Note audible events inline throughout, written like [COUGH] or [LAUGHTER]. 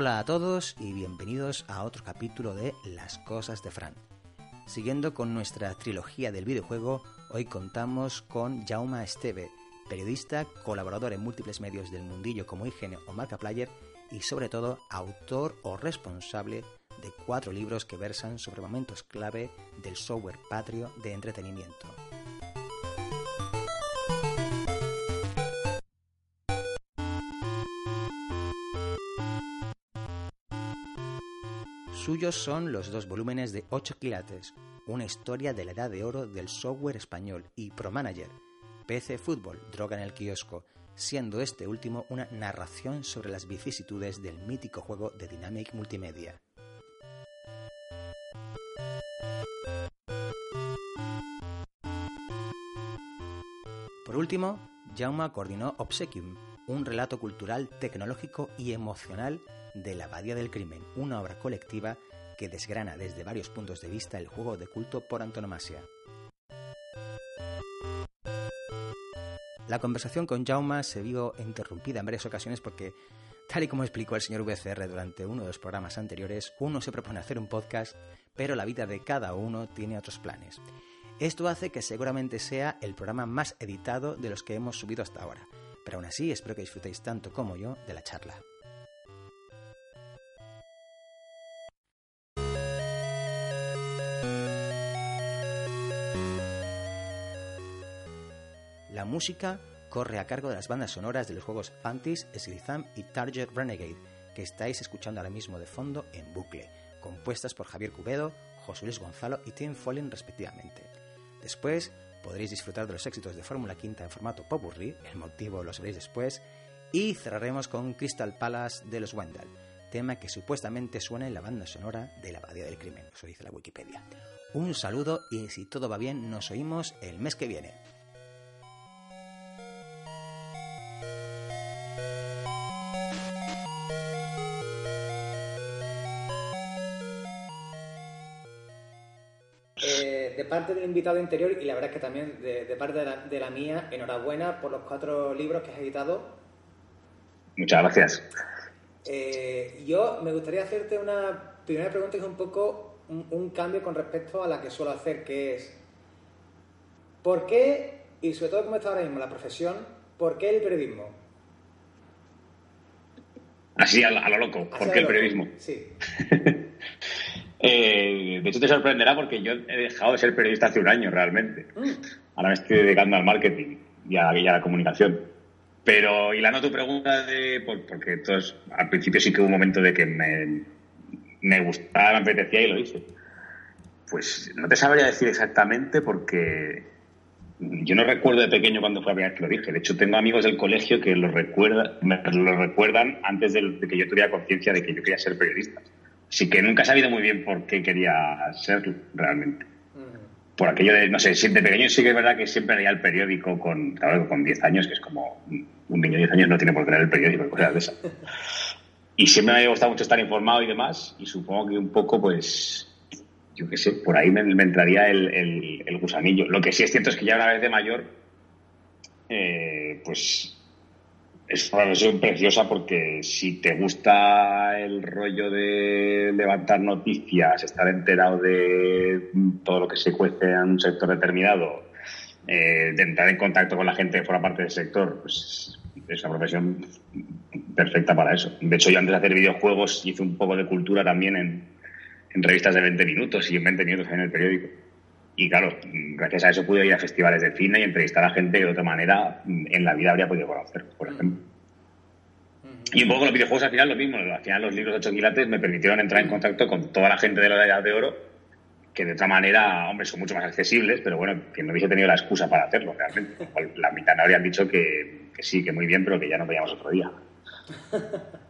Hola a todos y bienvenidos a otro capítulo de Las Cosas de Fran. Siguiendo con nuestra trilogía del videojuego, hoy contamos con Jauma Esteve, periodista, colaborador en múltiples medios del mundillo como IGN o Marcaplayer y sobre todo autor o responsable de cuatro libros que versan sobre momentos clave del software patrio de entretenimiento. Suyos son los dos volúmenes de 8 quilates, una historia de la edad de oro del software español y Pro Manager, PC Fútbol, droga en el kiosco, siendo este último una narración sobre las vicisitudes del mítico juego de Dynamic Multimedia. Por último, Jauma coordinó Obsequium, un relato cultural, tecnológico y emocional de la Abadía del Crimen, una obra colectiva que desgrana desde varios puntos de vista el juego de culto por antonomasia. La conversación con Jauma se vio interrumpida en varias ocasiones porque, tal y como explicó el señor VCR durante uno de los programas anteriores, uno se propone hacer un podcast, pero la vida de cada uno tiene otros planes. Esto hace que seguramente sea el programa más editado de los que hemos subido hasta ahora, pero aún así espero que disfrutéis tanto como yo de la charla. Música corre a cargo de las bandas sonoras de los juegos Fantis, Slitham y Target Renegade, que estáis escuchando ahora mismo de fondo en bucle, compuestas por Javier Cubedo, José Luis Gonzalo y Tim Follen respectivamente. Después podréis disfrutar de los éxitos de Fórmula Quinta en formato popurrí, el motivo lo sabréis después, y cerraremos con Crystal Palace de los Wendell, tema que supuestamente suena en la banda sonora de la Abadía del Crimen, eso dice la Wikipedia. Un saludo y si todo va bien nos oímos el mes que viene. Parte del invitado interior y la verdad es que también de, parte de la, mía, enhorabuena por los cuatro libros que has editado. Muchas gracias. Eh, yo me gustaría hacerte una primera pregunta que es un poco un, cambio con respecto a la que suelo hacer, que es ¿por qué, y sobre todo como está ahora mismo la profesión, ¿por qué el periodismo? Así a, lo loco, ¿por qué el periodismo? Sí. [LAUGHS] Eh, de hecho, te sorprenderá porque yo he dejado de ser periodista hace un año realmente. Mm. Ahora me estoy dedicando al marketing y a, la comunicación. Pero, hilando tu pregunta, de, porque entonces, al principio sí que hubo un momento de que me, me gustaba, me apetecía y lo hice. Pues no te sabría decir exactamente porque yo no recuerdo de pequeño cuando fue la primera vez que lo dije. De hecho, tengo amigos del colegio que lo, recuerda, me lo recuerdan antes de que yo tuviera conciencia de que yo quería ser periodista. Sí que nunca he sabido muy bien por qué quería ser realmente. Por aquello de, no sé, de pequeño sí que es verdad que siempre leía el periódico con, claro, con 10 años, que es como un niño de 10 años no tiene por qué leer el periódico y cosas de esas. Y siempre me ha gustado mucho estar informado y demás, y supongo que un poco, pues, yo qué sé, por ahí me, entraría el, el, gusanillo. Lo que sí es cierto es que ya una vez de mayor, eh, pues es una versión preciosa porque si te gusta el rollo de levantar noticias, estar enterado de todo lo que se cuece en un sector determinado, eh, de entrar en contacto con la gente que forma parte del sector, pues es una profesión perfecta para eso. De hecho, yo antes de hacer videojuegos hice un poco de cultura también en, en revistas de 20 minutos y en 20 minutos en el periódico. Y claro, gracias a eso pude ir a festivales de cine y entrevistar a gente que de otra manera en la vida habría podido conocer, por ejemplo. Y un poco los videojuegos al final lo mismo. Al final los libros de 8 quilates me permitieron entrar en contacto con toda la gente de la edad de oro, que de otra manera, hombre, son mucho más accesibles, pero bueno, que no hubiese tenido la excusa para hacerlo realmente. La mitad no habrían dicho que, que sí, que muy bien, pero que ya nos veíamos otro día. [LAUGHS]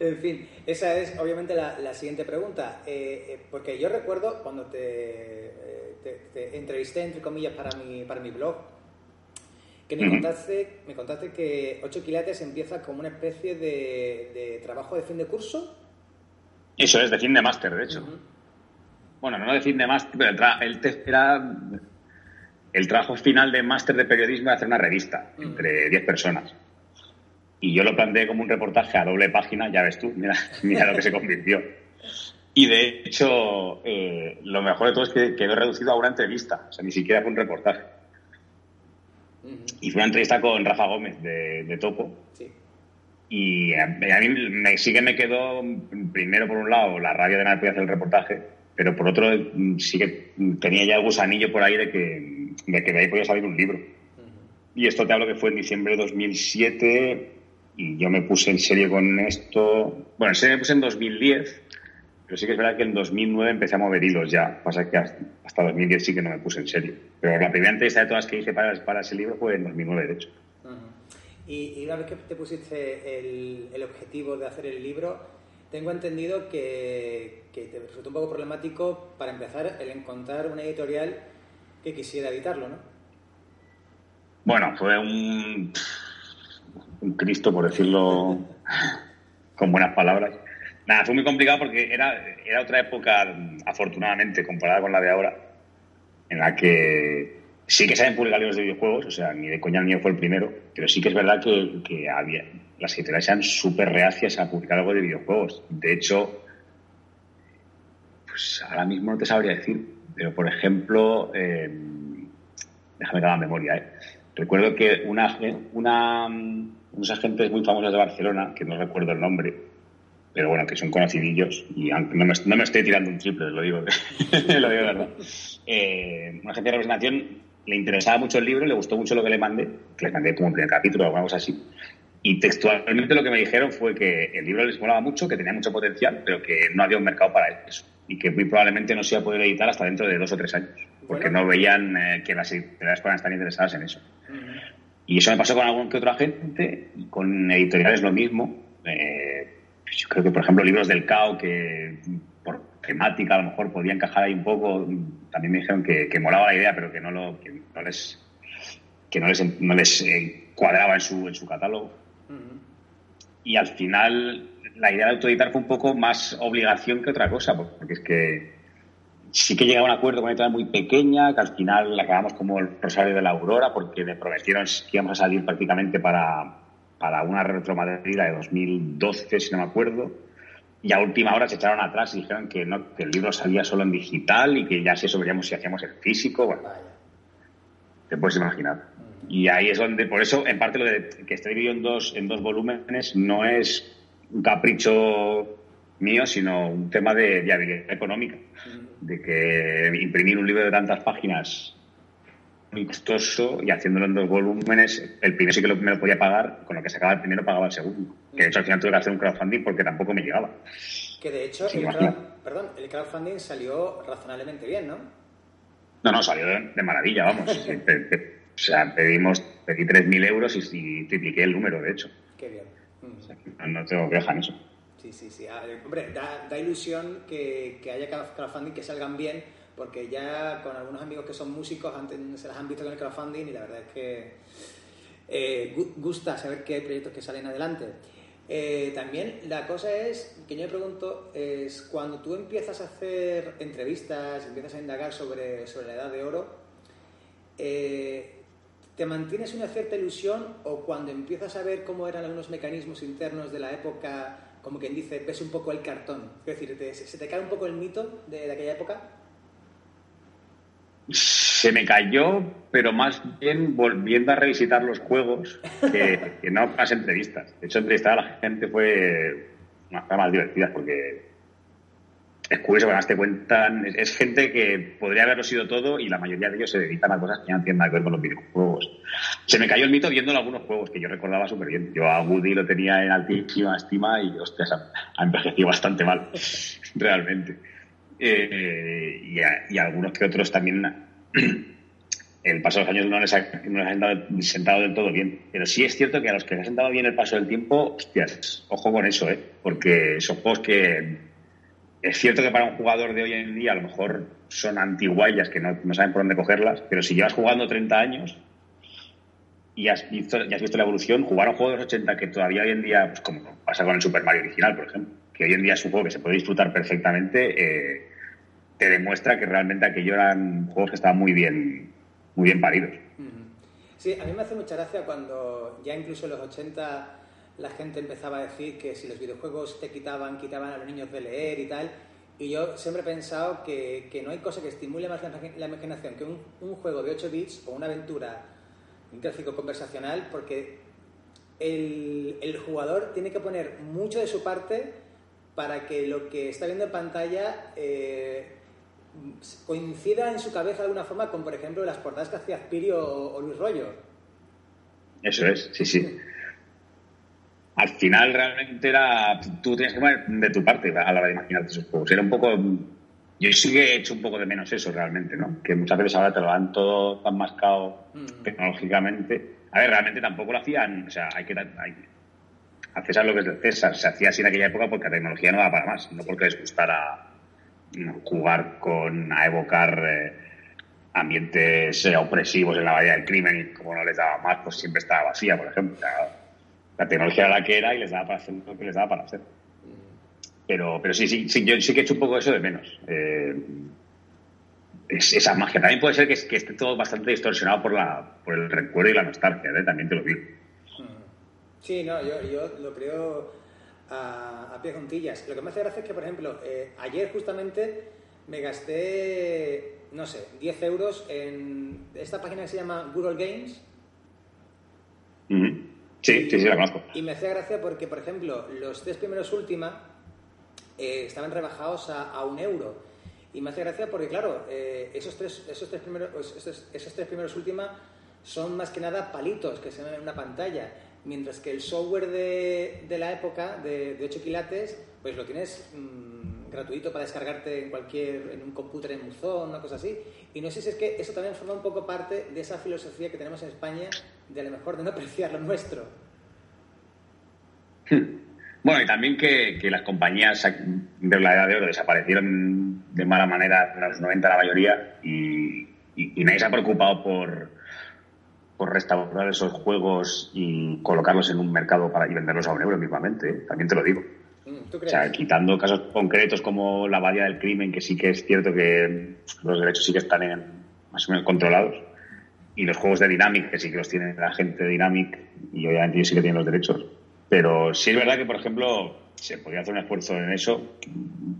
En fin, esa es obviamente la, siguiente pregunta. Eh, eh, porque yo recuerdo cuando eh, te, entrevisté, entre comillas, para mi, para mi blog, que me, contaste, me contaste que 8 quilates empieza como una especie de, trabajo de fin de curso. Eso es, de fin de máster, de hecho. Bueno, no de fin de máster, pero el, era el trabajo final de máster de periodismo era hacer una revista entre 10 personas. Y yo lo planteé como un reportaje a doble página, ya ves tú, mira, [LAUGHS] mira lo que se convirtió. Y de hecho, eh, lo mejor de todo es que quedó reducido a una entrevista, o sea, ni siquiera fue un reportaje. Y fue una entrevista con Rafa Gómez de, Topo. Y a, mí me, sí que me quedó, primero por un lado, la rabia de nadie hacer el reportaje, pero por otro sí que tenía ya el gusanillo por ahí de que, de que de ahí podía salir un libro. Y esto te hablo que fue en diciembre de 2007 y yo me puse en serio con esto. Bueno, en serio me puse en 2010 pero sí que es verdad que en 2009 empecé a mover hilos ya. Pasa que hasta 2010 sí que no me puse en serio. Pero la primera entrevista de todas que hice para, para ese libro fue en 2009, de hecho. y, una vez que te pusiste el, objetivo de hacer el libro, tengo entendido que, que, te resultó un poco problemático para empezar el encontrar una editorial que quisiera editarlo, ¿no? Bueno, fue un, un Cristo, por decirlo con buenas palabras. Nada, fue muy complicado porque era, era otra época, afortunadamente, comparada con la de ahora, en la que sí que se habían publicado libros de videojuegos, o sea, ni de coña ni fue el primero, pero sí que es verdad que, que había, las editoriales eran súper reacias a publicar algo de videojuegos. De hecho, pues ahora mismo no te sabría decir, pero por ejemplo, eh, déjame que haga memoria, ¿eh? Recuerdo que una, una, unos agentes muy famosos de Barcelona, que no recuerdo el nombre, pero bueno, que son conocidillos y aunque no me, no me estoy tirando un triple, lo digo, [LAUGHS] lo digo de verdad. Eh, una agencia de representación le interesaba mucho el libro, le gustó mucho lo que le mandé, que le mandé como un primer capítulo o alguna cosa así. Y textualmente lo que me dijeron fue que el libro les molaba mucho, que tenía mucho potencial, pero que no había un mercado para eso. Y que muy probablemente no se iba a poder editar hasta dentro de dos o tres años. Porque no veían eh, que las editoriales puedan estar interesadas en eso. Y eso me pasó con algún que otro agente, y con editoriales lo mismo. Eh, yo creo que, por ejemplo, libros del CAO que por temática a lo mejor podía encajar ahí un poco, también me dijeron que, que molaba la idea, pero que no, lo, que no les, que no les, no les eh, cuadraba en su, en su catálogo. Y al final la idea de autoeditar fue un poco más obligación que otra cosa, porque es que sí que llegaba a un acuerdo con una editorial muy pequeña, que al final acabamos como el Rosario de la Aurora, porque me prometieron que íbamos a salir prácticamente para, para una retromadrida de 2012, si no me acuerdo, y a última hora se echaron atrás y dijeron que, no, que el libro salía solo en digital y que ya si eso veríamos si hacíamos el físico. Bueno, te puedes imaginar. Y ahí es donde, por eso, en parte lo de que esté dividido en dos, en dos volúmenes no es un capricho mío, sino un tema de viabilidad económica. De que imprimir un libro de tantas páginas muy costoso y haciéndolo en dos volúmenes, el primero sí que me lo podía pagar, con lo que sacaba el primero pagaba el segundo. Que de hecho al final tuve que hacer un crowdfunding porque tampoco me llegaba. Que de hecho, el, perdón, el crowdfunding salió razonablemente bien, ¿no? No, no, salió de, maravilla, vamos. [LAUGHS] o sea, pedimos, pedí 3.000 euros y, tripliqué el número, de hecho. Qué bien. no, tengo queja en eso. Sí, sí, sí. Ah, hombre, da, ilusión que, que haya crowdfunding que salgan bien porque ya con algunos amigos que son músicos se las han visto con el crowdfunding y la verdad es que eh, gusta saber que hay proyectos que salen adelante. Eh, también la cosa es, que yo me pregunto, es cuando tú empiezas a hacer entrevistas, empiezas a indagar sobre, sobre la edad de oro, eh, ¿te mantienes una cierta ilusión o cuando empiezas a ver cómo eran algunos mecanismos internos de la época, como quien dice, ves un poco el cartón? Es decir, ¿se te cae un poco el mito de aquella época? se me cayó, pero más bien volviendo a revisitar los juegos que, no las entrevistas. De hecho, entrevistar a la gente fue una más divertida porque es curioso, además te cuentan, es, gente que podría haberlo sido todo y la mayoría de ellos se dedican a cosas que no tienen nada que ver con los videojuegos. Se me cayó el mito viendo algunos juegos que yo recordaba súper bien. Yo a Woody lo tenía en altísima estima y, hostias, ha, envejecido bastante mal, [LAUGHS] realmente. Eh, y, y algunos que otros también [CLEARS THROAT] el paso de los años no les, ha, sentado, del todo bien. Pero sí es cierto que a los que les ha sentado bien el paso del tiempo, hostias, ojo con eso, ¿eh? Porque son juegos que. Es cierto que para un jugador de hoy en día a lo mejor son antiguayas que no, saben por dónde cogerlas, pero si llevas jugando 30 años y has visto, has visto la evolución, jugar a un juego de los 80 que todavía hoy en día, pues como pasa con el Super Mario original, por ejemplo, que hoy en día es un juego que se puede disfrutar perfectamente, eh, te demuestra que realmente aquello eran juegos que estaban muy bien, muy bien paridos. Sí, a mí me hace mucha gracia cuando ya incluso en los 80 la gente empezaba a decir que si los videojuegos te quitaban, quitaban a los niños de leer y tal. Y yo siempre he pensado que, que no hay cosa que estimule más la, imaginación que un, un, juego de 8 bits o una aventura, un gráfico conversacional, porque el, el, jugador tiene que poner mucho de su parte para que lo que está viendo en pantalla eh, coincida en su cabeza de alguna forma con, por ejemplo, las portadas que hacía Aspirio o, o Luis Rollo. Eso es, sí, sí al final realmente era. Tú tienes que poner de tu parte a la hora de imaginarte esos juegos. Era un poco. Yo sí que he hecho un poco de menos eso realmente, ¿no? Que muchas veces ahora te lo dan todo tan mascado mm. tecnológicamente. A ver, realmente tampoco lo hacían. O sea, hay que. Hay, a César lo que es de César. Se hacía así en aquella época porque la tecnología no daba para más. No porque les gustara jugar con. a evocar. Eh, ambientes eh, opresivos en la bahía del crimen y como no les daba más, pues siempre estaba vacía, por ejemplo la tecnología era la que era y les daba para hacer lo que les daba para hacer. Pero, pero sí, sí, sí, yo sí que he hecho un poco eso de menos. Eh, esa magia. También puede ser que, esté todo bastante distorsionado por, la, por el recuerdo y la nostalgia, ¿eh? también te lo digo. Sí, no, yo, yo lo creo a, a pie juntillas. Lo que me hace gracia es que, por ejemplo, eh, ayer justamente me gasté, no sé, 10 euros en esta página que se llama Google Games. Sí, sí, sí, la conozco. Y me hacía gracia porque, por ejemplo, los tres primeros última eh, estaban rebajados a, un euro. Y me hace gracia porque, claro, eh, esos, tres, esos, tres primeros, pues, esos, esos, tres primeros última son más que nada palitos que se ven en una pantalla. Mientras que el software de, de la época, de, de 8 quilates, pues lo tienes mmm, gratuito para descargarte en cualquier, en un computer en Buzón, una cosa así. Y no sé si es que eso también forma un poco parte de esa filosofía que tenemos en España de a lo mejor de no [LAUGHS] apreciar lo nuestro. [LAUGHS] Bueno, y también que, que, las compañías de la edad de oro desaparecieron de mala manera en los 90 la mayoría y, y, y nadie se ha preocupado por, por restaurar esos juegos y colocarlos en un mercado para y venderlos a un euro mismamente, ¿eh? también te lo digo. Mm, o sea, quitando casos concretos como la Bahía del Crimen, que sí que es cierto que los derechos sí que están en, más o menos controlados, y los juegos de Dynamic, que sí que los tiene la gente de Dynamic, y obviamente ellos sí que tienen los derechos. Pero sí es verdad que, por ejemplo, se podría hacer un esfuerzo en eso,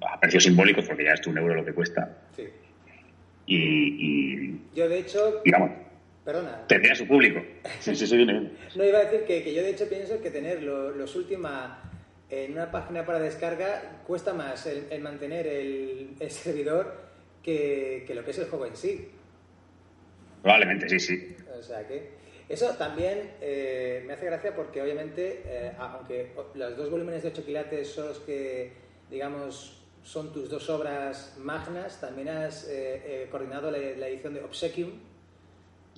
a precios simbólicos, porque ya es un euro lo que cuesta. Sí. Y, y, Yo, de hecho. Digamos. Perdona. Tendría su público. Sí, sí, sí, viene. [LAUGHS] no, iba a decir que, que, yo, de hecho, pienso que tener lo, los últimos en una página para descarga cuesta más el, el mantener el, el servidor que, que, lo que es el juego en sí. Probablemente, sí, sí. O sea que. Eso también eh, me hace gracia porque, obviamente, eh, aunque los dos volúmenes de 8 quilates son los que, digamos, son tus dos obras magnas, también has eh, coordinado la, la, edición de Obsequium.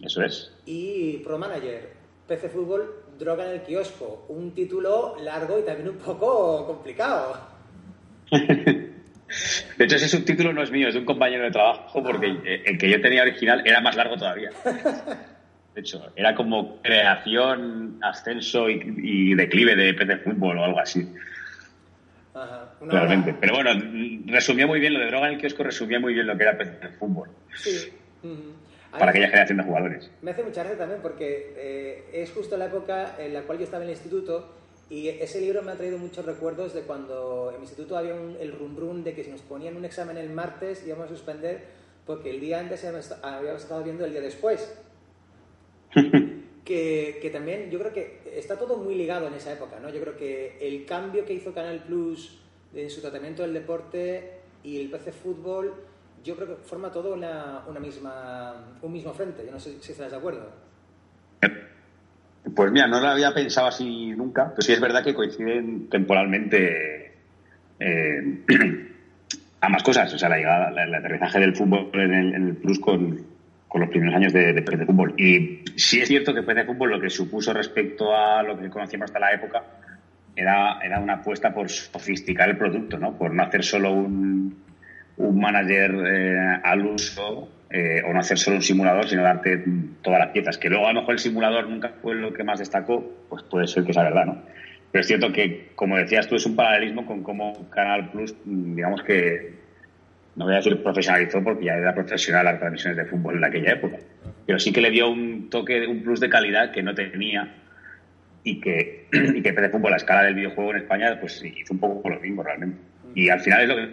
Eso es. Y Pro Manager, PC Fútbol, Droga en el kiosco. Un título largo y también un poco complicado. [LAUGHS] De hecho, ese subtítulo no es mío, es de un compañero de trabajo, porque ah. el que yo tenía original era más largo todavía. [LAUGHS] De hecho, era como creación, ascenso y, y declive de PC Fútbol o algo así. Ajá. Realmente. Pero bueno, resumía muy bien lo de droga en el kiosco, resumía muy bien lo que era PC Fútbol. Sí. Uh -huh. Para aquella generación de jugadores. Me hace mucha gracia también porque eh, es justo la época en la cual yo estaba en el instituto y ese libro me ha traído muchos recuerdos de cuando en mi instituto había un, el rum rum de que si nos ponían un examen el martes íbamos a suspender porque el día antes habíamos estado viendo el día después. [LAUGHS] que, que, también yo creo que está todo muy ligado en esa época, ¿no? Yo creo que el cambio que hizo Canal Plus en su tratamiento del deporte y el PC Fútbol, yo creo que forma todo una, una misma, un mismo frente. Yo no sé si estás de acuerdo. Pues mira, no lo había pensado así nunca, pero sí es verdad que coinciden temporalmente eh, [CLEARS THROAT] ambas cosas. O sea, la llegada, el aterrizaje del fútbol en el, Plus con, con los primeros años de, de PC Fútbol. Y sí es cierto que PC Fútbol lo que supuso respecto a lo que conocíamos hasta la época era, era una apuesta por sofisticar el producto, ¿no? Por no hacer solo un, un manager eh, al uso eh, o no hacer solo un simulador, sino darte todas las piezas. Que luego a lo mejor el simulador nunca fue lo que más destacó, pues puede ser que sea verdad, ¿no? Pero es cierto que, como decías tú, es un paralelismo con cómo Canal Plus, digamos que no voy a decir profesionalizó porque ya era profesional las transmisiones de fútbol en aquella época, pero sí que le dio un toque, un plus de calidad que no tenía y que, [CLEARS THROAT] y que PC Fútbol, la escala del videojuego en España, pues hizo un poco lo mismo realmente. Y al final es lo que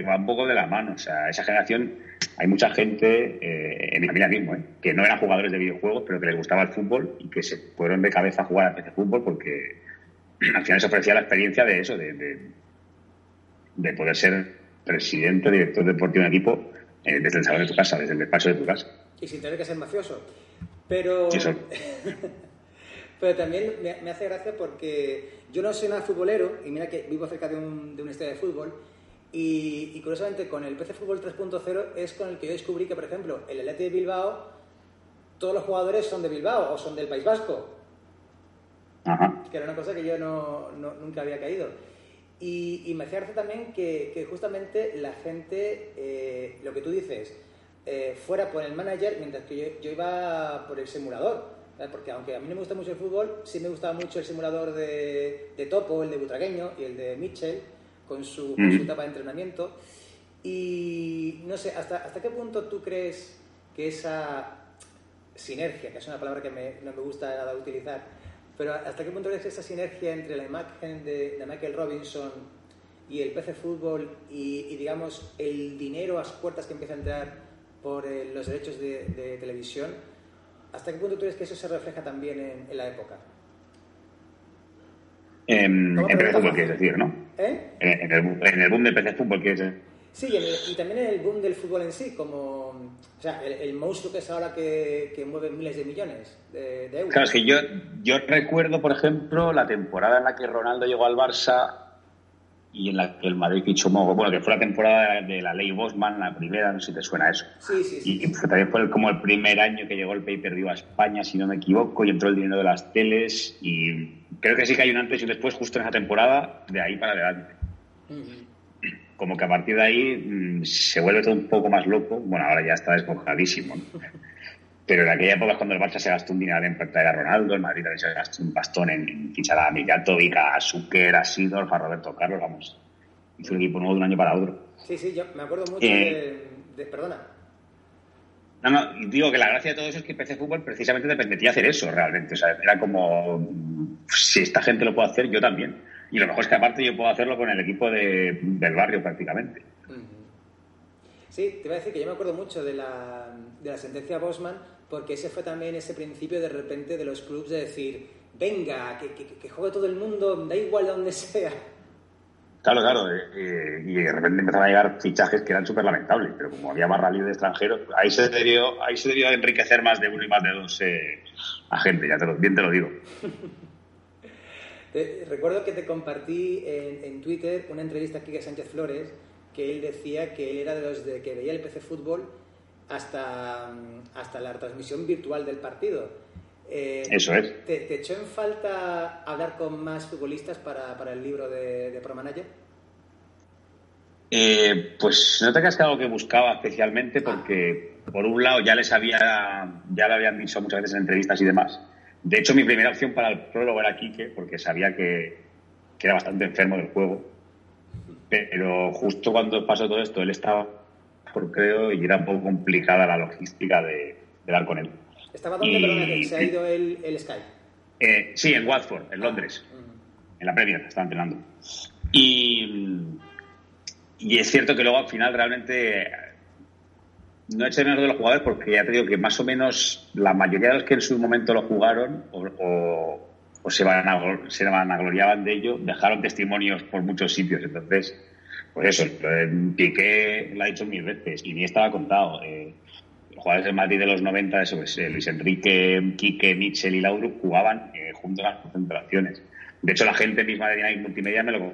va un poco de la mano. O sea, esa generación, hay mucha gente, eh, en mi familia mismo, eh, que no eran jugadores de videojuegos, pero que les gustaba el fútbol y que se fueron de cabeza a jugar a PC Fútbol porque [CLEARS THROAT] al final se ofrecía la experiencia de eso, de, de, poder ser presidente, director deportivo de un equipo eh, desde el salón de tu casa, desde el despacho de tu casa. Y sin tener que ser mafioso. Pero... [LAUGHS] Pero también me, hace gracia porque yo no soy nada futbolero y mira que vivo cerca de un, de estadio de fútbol y, curiosamente con el PC Fútbol 3.0 es con el que yo descubrí que, por ejemplo, el Atleti de Bilbao, todos los jugadores son de Bilbao o son del País Vasco. Que era una cosa que yo no, nunca había caído. Y, me hace gracia también que, justamente la gente, eh, lo que tú dices, eh, fuera por el manager, mientras que yo iba por el simulador. Porque aunque a mí no me gusta mucho el fútbol, sí me gustaba mucho el simulador de, Topo, el de Butragueño y el de Mitchell, con su, etapa de entrenamiento. Y no sé, ¿hasta, ¿hasta qué punto tú crees que esa sinergia, que es una palabra que no me gusta nada utilizar, pero ¿hasta qué punto crees que esa sinergia entre la imagen de, Michael Robinson y el PC Fútbol y, digamos, el dinero a las puertas que empieza a entrar por eh, los derechos de televisión, ¿Hasta qué punto tú crees que eso se refleja también en, la época? En, en PC Fútbol, quieres decir, ¿no? ¿Eh? En, el, boom del PC Fútbol, quieres decir. Sí, y, también en el boom del fútbol en sí, como o sea, el, monstruo que es ahora que, que, mueve miles de millones de, de, euros. Claro, es que yo, yo recuerdo, por ejemplo, la temporada en la que Ronaldo llegó al Barça y en la que el Madrid fichó bueno, que fue la temporada de la ley Bosman, la primera, no sé si te suena eso. Sí, sí, sí. Y también fue como el primer año que llegó el pay-per-view a España, si no me equivoco, y entró el dinero de las teles, y creo que sí que hay un antes y un después justo en esa temporada, de ahí para adelante. Como que a partir de ahí mm, se vuelve todo un poco más loco, bueno, ahora ya está desbocadísimo, ¿no? Pero en aquella época, cuando el Barça se gastó un dinero en traer a Ronaldo, el Madrid también se gastó un bastón en fichar a Mijatovic, a Zucker, a Sidorf, a Roberto Carlos, vamos. Hizo un equipo nuevo de un año para otro. Sí, sí, yo me acuerdo mucho eh, de, Perdona. No, no, digo que la gracia de todo eso es que PC Fútbol precisamente te permitía hacer eso realmente. O sea, era como, si esta gente lo puede hacer, yo también. Y lo mejor es que aparte yo puedo hacerlo con el equipo de, del barrio prácticamente. Sí, te iba a decir que yo me acuerdo mucho de la, de la sentencia Bosman, porque ese fue también ese principio de repente de los clubes de decir, venga, que, que, juegue todo el mundo, da igual donde [LAUGHS] sea. Claro, claro, eh, eh, y de repente empezaron a llegar fichajes que eran súper lamentables, pero como había más rally de extranjeros, ahí se debió, ahí se debió enriquecer más de uno y más de dos eh, agentes, ya te lo, bien te lo digo. [LAUGHS] recuerdo que te compartí en, en Twitter una entrevista aquí a Sánchez Flores, que él decía que él era de los de que veía el PC Fútbol hasta, hasta la transmisión virtual del partido. Eh, Eso es. ¿te, echó en falta hablar con más futbolistas para, para el libro de, de Pro Manager? Eh, pues no te creas que algo que buscaba especialmente porque, por un lado, ya les había, ya lo habían dicho muchas veces en entrevistas y demás. De hecho, mi primera opción para el prólogo era Quique, porque sabía que, que era bastante enfermo del juego pero justo cuando pasó todo esto, él estaba, por creo, y era un poco complicada la logística de, dar con él. ¿Estaba dónde, perdón, se ha ido el, el Sky? Eh, sí, en Watford, en Londres, en la Premier, estaba entrenando. Y, y es cierto que luego al final realmente no eché menos de los jugadores porque ya te digo que más o menos la mayoría de los que en su momento lo jugaron o o se, van se vanagloriaban de ello, dejaron testimonios por muchos sitios. Entonces, pues eso, Piqué lo ha dicho mil veces, y ni estaba contado. Eh, los jugadores del Madrid de los 90, eso pues, Luis Enrique, Quique, Mitchell y Lauro jugaban eh, juntos a las concentraciones. De hecho, la gente misma de Dynamic Multimedia me lo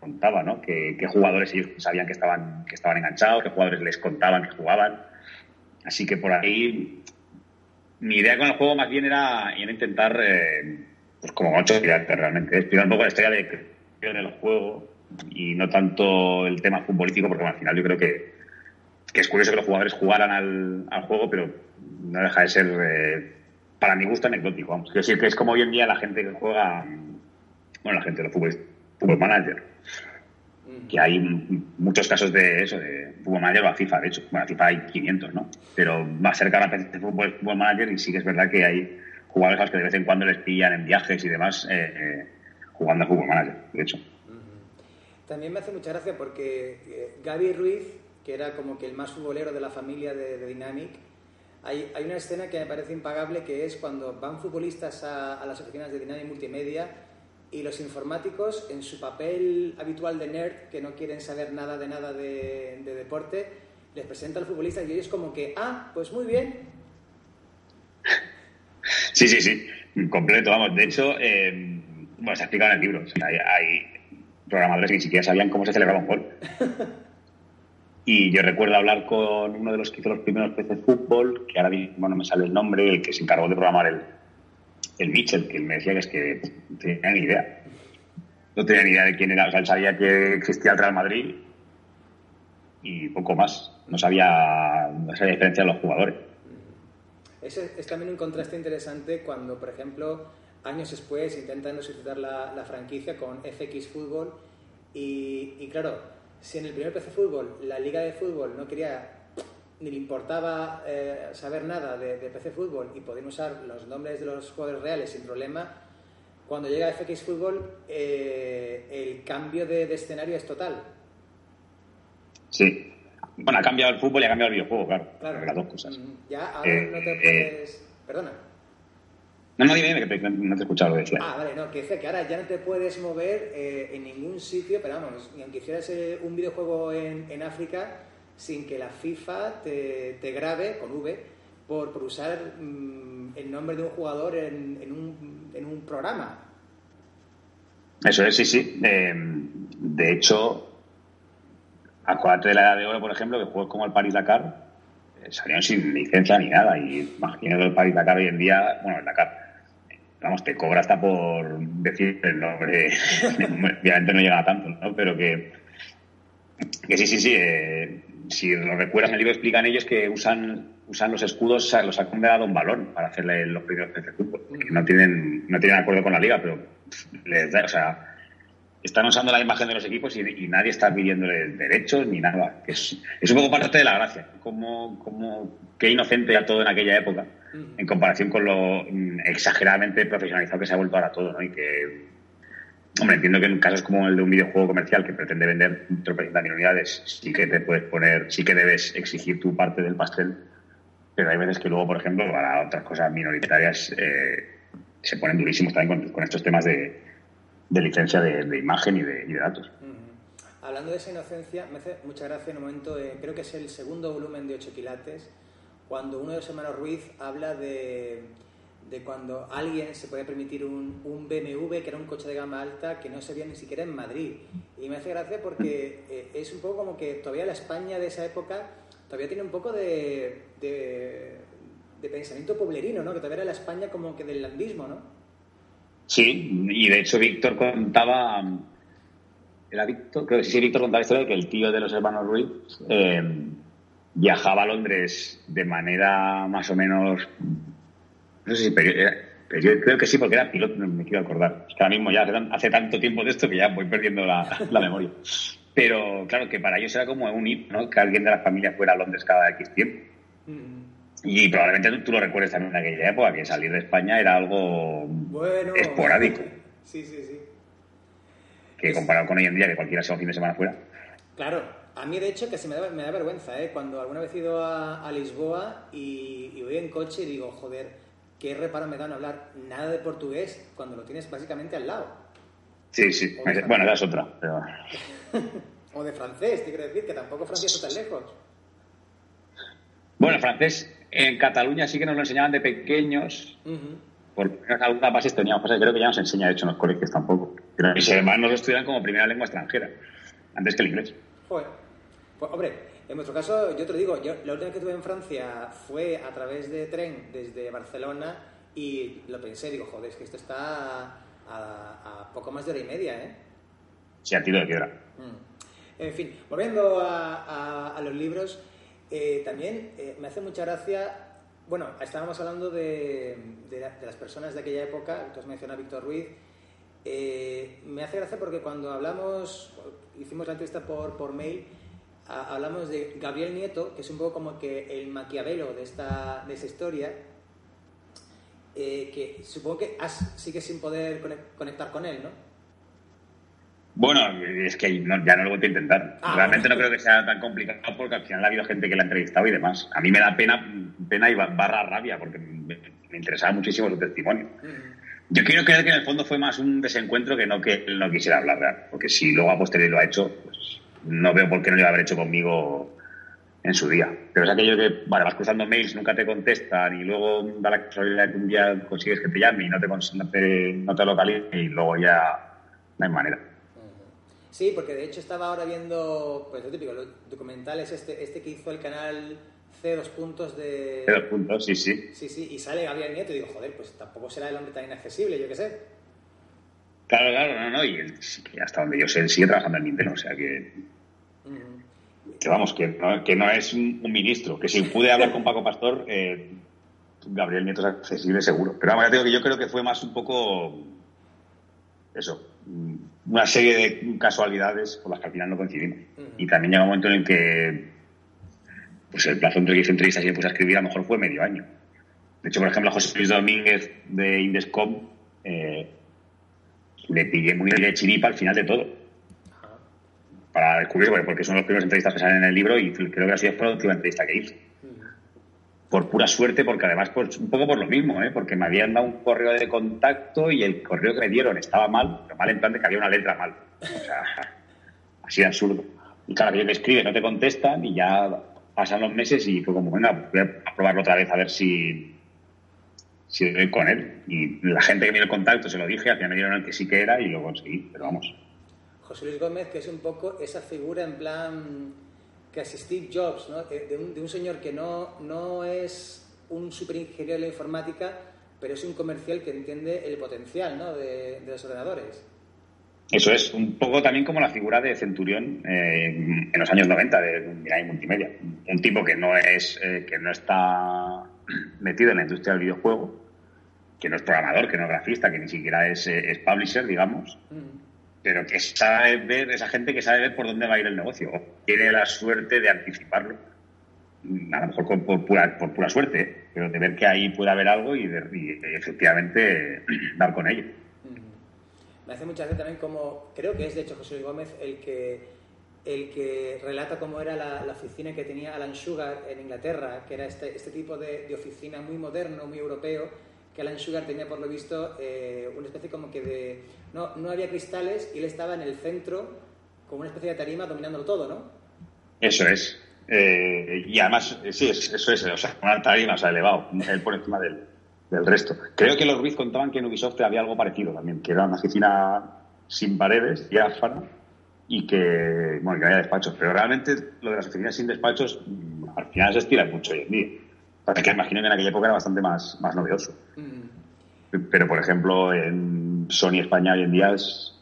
contaba, ¿no? Que, jugadores ellos sabían que estaban, que estaban enganchados, qué jugadores les contaban que jugaban. Así que por ahí mi idea con el juego más bien era, intentar eh, pues como ocho gigantes realmente. Explicar un poco la historia de en el juego y no tanto el tema futbolístico, porque al final yo creo que, es curioso que los jugadores jugaran al, al juego, pero no deja de ser, eh, para mi gusto, anecdótico. Vamos. Quiero decir que es como hoy en día la gente que juega, bueno, la gente de los fútbol, fútbol manager, que hay muchos casos de eso, de fútbol manager o a FIFA, de hecho. Bueno, a FIFA hay 500, ¿no? Pero más cerca a la de fútbol, fútbol manager y sí que es verdad que hay jugadores a los que de vez en cuando les pillan en viajes y demás eh, jugando a fútbol manager, de hecho. También me hace mucha gracia porque Gaby Ruiz, que era como que el más futbolero de la familia de, Dynamic, hay, hay, una escena que me parece impagable que es cuando van futbolistas a, a las oficinas de Dynamic Multimedia y los informáticos, en su papel habitual de nerd, que no quieren saber nada de nada de, deporte, les presenta al futbolista y ellos como que, ah, pues muy bien. Sí, sí, sí, completo, vamos. De hecho, eh, bueno, se ha explicado en el libro. hay, programadores que ni siquiera sabían cómo se celebraba un gol. [LAUGHS] Y yo recuerdo hablar con uno de los que hizo los primeros PC Fútbol, que ahora mismo no me sale el nombre, el que se encargó de programar el, el Mitchell, que me decía que es que no tenía ni idea. No tenía ni idea de quién era. O sea, él sabía que existía el Real Madrid y poco más. No sabía, no sabía diferenciar los jugadores. Es, es también un contraste interesante cuando, por ejemplo, años después intentan resucitar la, la franquicia con FX Fútbol y, y, claro, si en el primer PC Fútbol la Liga de Fútbol no quería ni le importaba eh, saber nada de, PC Fútbol y podían usar los nombres de los jugadores reales sin problema, cuando llega FX Fútbol eh, el cambio de, escenario es total. Sí. Bueno, ha cambiado el fútbol y ha cambiado el videojuego, claro. claro. Las dos cosas. Ya, ahora eh, no te puedes... Perdona. No, no, dime, que no te he escuchado lo que decía. Ah, vale, no, que, que ahora ya no te puedes mover en ningún sitio, pero vamos, ni aunque hicieras un videojuego en, en África, sin que la FIFA te, te grabe con V por, por usar mm, el nombre de un jugador en, en, un, en, un, programa. Eso es, sí, sí. Eh, de hecho, acuérdate de la edad de oro, por ejemplo, que juegos como el Paris Dakar eh, salieron sin licencia ni nada. Y imagínate el Paris Dakar hoy en día, bueno, el Dakar, vamos, te cobra hasta por decir el nombre. [LAUGHS] Obviamente no llega a tanto, ¿no? Pero que, que sí, sí, sí. Eh, si lo recuerdas en el libro explican ellos que usan usan los escudos, los han condenado un balón para hacerle los primeros PC fútbol. No tienen, no tienen acuerdo con la liga, pero les da, o sea, están usando la imagen de los equipos y, nadie está pidiéndole derechos ni nada. Es, es un poco parte de la gracia. Como, como qué inocente era todo en aquella época, en comparación con lo mm, exageradamente profesionalizado que se ha vuelto ahora todo, ¿no? Y que Hombre, entiendo que en casos como el de un videojuego comercial que pretende vender tropecientas mil unidades, sí que te puedes poner, sí que debes exigir tu parte del pastel, pero hay veces que luego, por ejemplo, para otras cosas minoritarias eh, se ponen durísimos también con, estos temas de, licencia de, imagen y de, datos. Hablando de esa inocencia, me hace mucha gracia en un momento, creo que es el segundo volumen de 8 quilates, cuando uno de los hermanos Ruiz habla de de cuando alguien se podía permitir un, un, BMW, que era un coche de gama alta, que no se veía ni siquiera en Madrid. Y me hace gracia porque [LAUGHS] eh, es un poco como que todavía la España de esa época todavía tiene un poco de, de, pensamiento poblerino, ¿no? Que todavía era la España como que del landismo, ¿no? Sí, y de hecho Víctor contaba, era Víctor, creo que sí, Víctor contaba la historia de que el tío de los hermanos Ruiz eh, viajaba a Londres de manera más o menos no sé si yo creo que sí, porque era piloto, no me quiero acordar. Es que ahora mismo ya hace, tanto tiempo de esto que ya voy perdiendo [LAUGHS] la, memoria. Pero claro, que para ellos era como un hito, ¿no? Que alguien de la familia fuera a Londres cada X tiempo. Mm. Y probablemente tú, lo recuerdes también en aquella época, que salir de España era algo esporádico. Sí, sí, sí. Que comparado con hoy en día, que cualquiera sea un fin de semana fuera. Claro, a mí de hecho que se me da, me da vergüenza, ¿eh? Cuando alguna vez he ido a, Lisboa y, y voy en coche y digo, joder, ¿qué reparo me dan hablar nada de portugués cuando lo tienes básicamente al lado? Sí, sí. Bueno, esa es otra. [LAUGHS] o de francés, te quiero decir, que tampoco francés está tan lejos. Bueno, francés en Cataluña sí que nos lo enseñaban de pequeños. Porque algunas bases teníamos cosas creo que ya nos enseña, de hecho, en los colegios tampoco. Pero mis hermanos lo estudian como primera lengua extranjera, antes que el inglés. Joder. Pues, hombre, en vuestro caso, yo te lo digo, yo, la última vez que estuve en Francia fue a través de tren desde Barcelona y lo pensé, digo, joder, es que esto está a, poco más de hora y media, ¿eh? Sí, a tiro de piedra. Mm. En fin, volviendo a, los libros, eh, también eh, me hace mucha gracia, bueno, estábamos hablando de, las personas de aquella época, tú has Víctor Ruiz, eh, me hace gracia porque cuando hablamos, hicimos la entrevista por, por mail, hablamos de Gabriel Nieto, que es un poco como que el maquiavelo de esta, de esta historia. eh, que supongo que has, sigues sin poder conectar con él, ¿no? Bueno, es que ya no lo voy a intentar. Ah, Realmente no creo que sea tan complicado porque al final ha habido gente que la ha entrevistado y demás. A mí me da pena, pena y barra rabia porque me, interesaba muchísimo su testimonio. Mm. Yo quiero creer que en el fondo fue más un desencuentro que no que él no quisiera hablar real. Porque si luego a posteriori lo ha hecho, pues no veo por qué no lo iba a haber hecho conmigo en su día. Pero es aquello que, vale, vas cruzando mails, nunca te contestan y luego da la casualidad que un día consigues que te llame y no te, no te, no te localice y luego ya no hay manera. Sí, porque de hecho estaba ahora viendo, pues lo típico, los documentales, este, este que hizo el canal C dos puntos de... C dos puntos, sí, sí. Sí, sí, y sale Gabriel Nieto y digo, joder, pues tampoco será el hombre tan inaccesible, yo qué sé. Claro, claro, no, no, y hasta donde yo sé, él sigue trabajando en Nintendo, o sea que... Que vamos, que no, que no es un, ministro, que si pude hablar con Paco Pastor, eh, Gabriel Nieto es accesible seguro. Pero vamos, ya digo que yo creo que fue más un poco... Eso, una serie de casualidades por las que al final no coincidimos. Y también llega un momento en el que pues el plazo entre que hice entrevistas y me puse a escribir a lo mejor fue medio año. De hecho, por ejemplo, a José Luis Domínguez de Indescom eh, le pillé muy de chiripa al final de todo. Para descubrir, porque son los primeros entrevistas que salen en el libro y creo que ha sido la última entrevista que hice por pura suerte, porque además pues, un poco por lo mismo, ¿eh? porque me habían dado un correo de contacto y el correo que me dieron estaba mal, pero mal en plan de que había una letra mal. O sea, [LAUGHS] así de absurdo. Y claro, que te escribe, no te contestan y ya pasan los meses y fue como, venga, voy a probarlo otra vez a ver si, si doy con él. Y la gente que me dio el contacto se lo dije, al final me dieron el que sí que era y lo conseguí, pero vamos. José Luis Gómez, que es un poco esa figura en plan casi Steve Jobs, ¿no? de, un, de, un, señor que no, no es un superingeniero de la informática, pero es un comercial que entiende el potencial ¿no? de, los ordenadores. Eso es, un poco también como la figura de Centurión eh, en los años 90 de Mirai Multimedia. Un tipo que no, es, eh, que no está metido en la industria del videojuego, que no es programador, que no es grafista, que ni siquiera es, eh, es publisher, digamos, mm pero que sabe ver, esa gente que sabe ver por dónde va a ir el negocio, tiene la suerte de anticiparlo, a lo mejor por, pura, por pura suerte, ¿eh? pero de ver que ahí puede haber algo y, de, efectivamente [CLEARS THROAT] dar con ello. Me hace mucha gracia también como, creo que es de hecho José Luis Gómez el que el que relata cómo era la, oficina que tenía Alan Sugar en Inglaterra, que era este, este tipo de oficina muy moderno, muy europeo, que Alan Sugar tenía por lo visto eh, una especie como que de... No, no había cristales y él estaba en el centro como una especie de tarima dominándolo todo, ¿no? Eso es. Eh, y además, eh, sí, eso es, o sea, una tarima, o sea, elevado, él por encima del, del resto. Creo que los Ruiz contaban que en Ubisoft había algo parecido también, que era una oficina sin paredes, diáfana, y que, bueno, que había despachos. Pero realmente lo de las oficinas sin despachos, mm, al final se estira mucho hoy en día que imagino que en aquella época era bastante más, más novedoso. Mm. Pero, por ejemplo, en Sony España hoy en día es,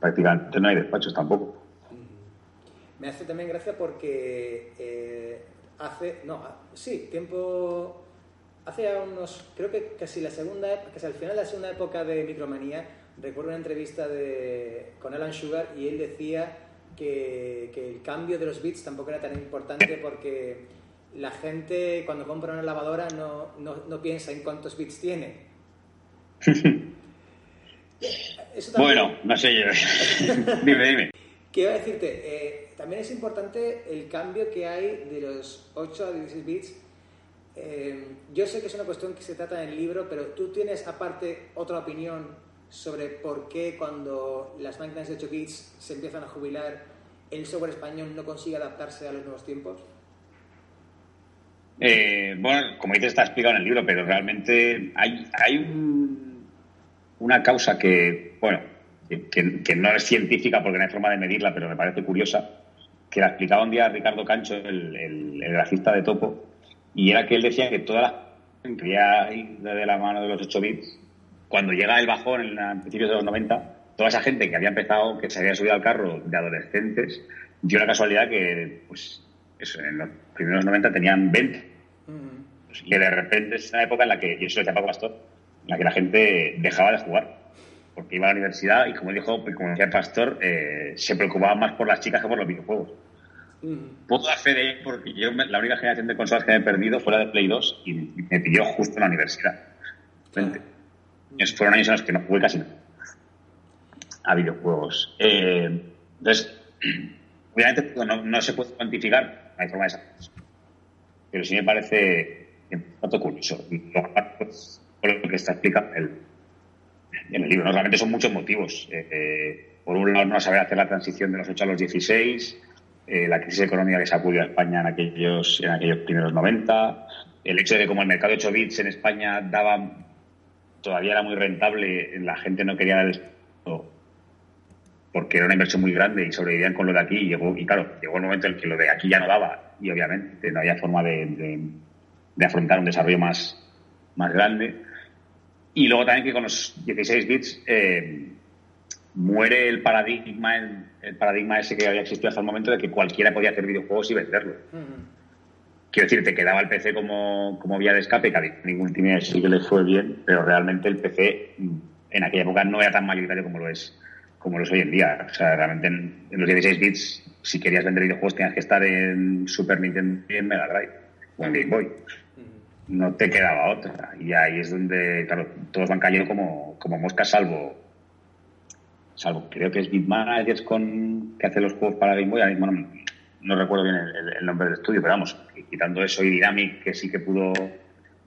prácticamente no hay despachos tampoco. Mm. Me hace también gracia porque eh, hace, no, ah, sí, tiempo, hace unos, creo que casi la segunda, casi al final de la segunda época de Micromanía, recuerdo una entrevista de, con Alan Sugar y él decía que, que el cambio de los bits tampoco era tan importante porque la gente cuando compra una lavadora no, no, piensa en cuántos bits tiene. [LAUGHS] bueno, no sé yo. [LAUGHS] dime, dime. Quiero decirte, eh, también es importante el cambio que hay de los 8 a 16 bits. Eh, yo sé que es una cuestión que se trata en el libro, pero tú tienes aparte otra opinión sobre por qué cuando las máquinas de 8 bits se empiezan a jubilar, el software español no consigue adaptarse a los nuevos tiempos. Eh, bueno, como dices, está explicado en el libro, pero realmente hay, hay una causa que, bueno, que, no es científica porque no hay forma de medirla, pero me parece curiosa, que la explicaba un día Ricardo Cancho, el, el, grafista de Topo, y era que él decía que toda la gente de la mano de los 8 bits, cuando llega el bajón en principios de los 90, toda esa gente que había empezado, que se había subido al carro de adolescentes, dio la casualidad que, pues, eso, en primeros 90 tenían 20. Y de repente es una época en la que, y eso decía Paco Pastor, en la que la gente dejaba de jugar. Porque iba a la universidad y, como dijo, como decía el Pastor, eh, se preocupaba más por las chicas que por los videojuegos. Puedo dar fe de porque yo la única generación de consolas que me he perdido fue la de Play 2 y me pilló justo en la universidad. Fueron años en los que no jugué casi a videojuegos. Eh, entonces, [CLEARS THROAT] obviamente no, se puede cuantificar, la forma de pero sí me parece un dato curioso. Lo que está explicado en el, libro. Realmente son muchos motivos. Eh, eh, por un lado, no saber hacer la transición de los 8 a los 16, la crisis económica que sacudió a España en aquellos, en aquellos primeros 90, el hecho de que como el mercado de 8 bits en España daba todavía era muy rentable, la gente no quería dar el porque era una inversión muy grande y sobrevivían con lo de aquí y llegó y claro llegó el momento en el que lo de aquí ya no daba y obviamente no había forma de, afrontar un desarrollo más más grande. Y luego también que con los 16 bits eh, muere el paradigma el, paradigma ese que había existido hasta el momento de que cualquiera podía hacer videojuegos y venderlo. Quiero decir te quedaba el PC como, como vía de escape que a ningún tiene sí que le fue bien pero realmente el PC en aquella época no era tan mayoritario como lo es como lo es hoy en día. O sea, realmente en, los 16 bits, si querías vender videojuegos, tenías que estar en Super Nintendo y en Mega Drive o en Game Boy. No te quedaba otra. Y ahí es donde, claro, todos van cayendo como, como moscas, salvo, salvo, creo que es Bitmanager con, que hace los juegos para Game Boy. Ahora mismo no, recuerdo bien el, nombre del estudio, pero vamos, quitando eso y Dynamic, que sí que pudo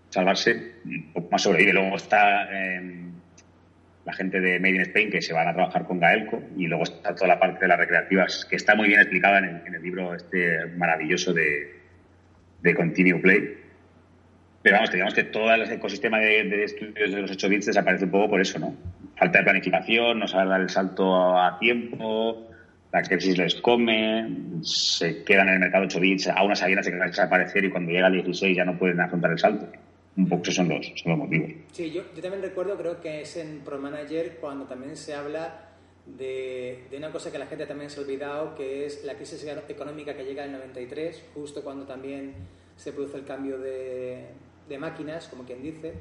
salvarse, un poco más sobrevive. Luego está. Eh, la gente de Made in Spain que se van a trabajar con Gaelco y luego está toda la parte de las recreativas que está muy bien explicada en el, libro este maravilloso de, de Continue Play. Pero vamos, que digamos que todo el ecosistema de, estudios de los 8 bits desaparece un poco por eso, ¿no? Falta de planificación, no saber dar el salto a tiempo, la crisis les come, se quedan en el mercado 8 bits, a unas sabiendas se quedan a desaparecer y cuando llega el 16 ya no pueden afrontar el salto un poco esos son los, son los motivos. Sí, yo, yo, también recuerdo, creo que es en Pro Manager cuando también se habla de, de, una cosa que la gente también se ha olvidado, que es la crisis económica que llega en el 93, justo cuando también se produce el cambio de, de máquinas, como quien dice.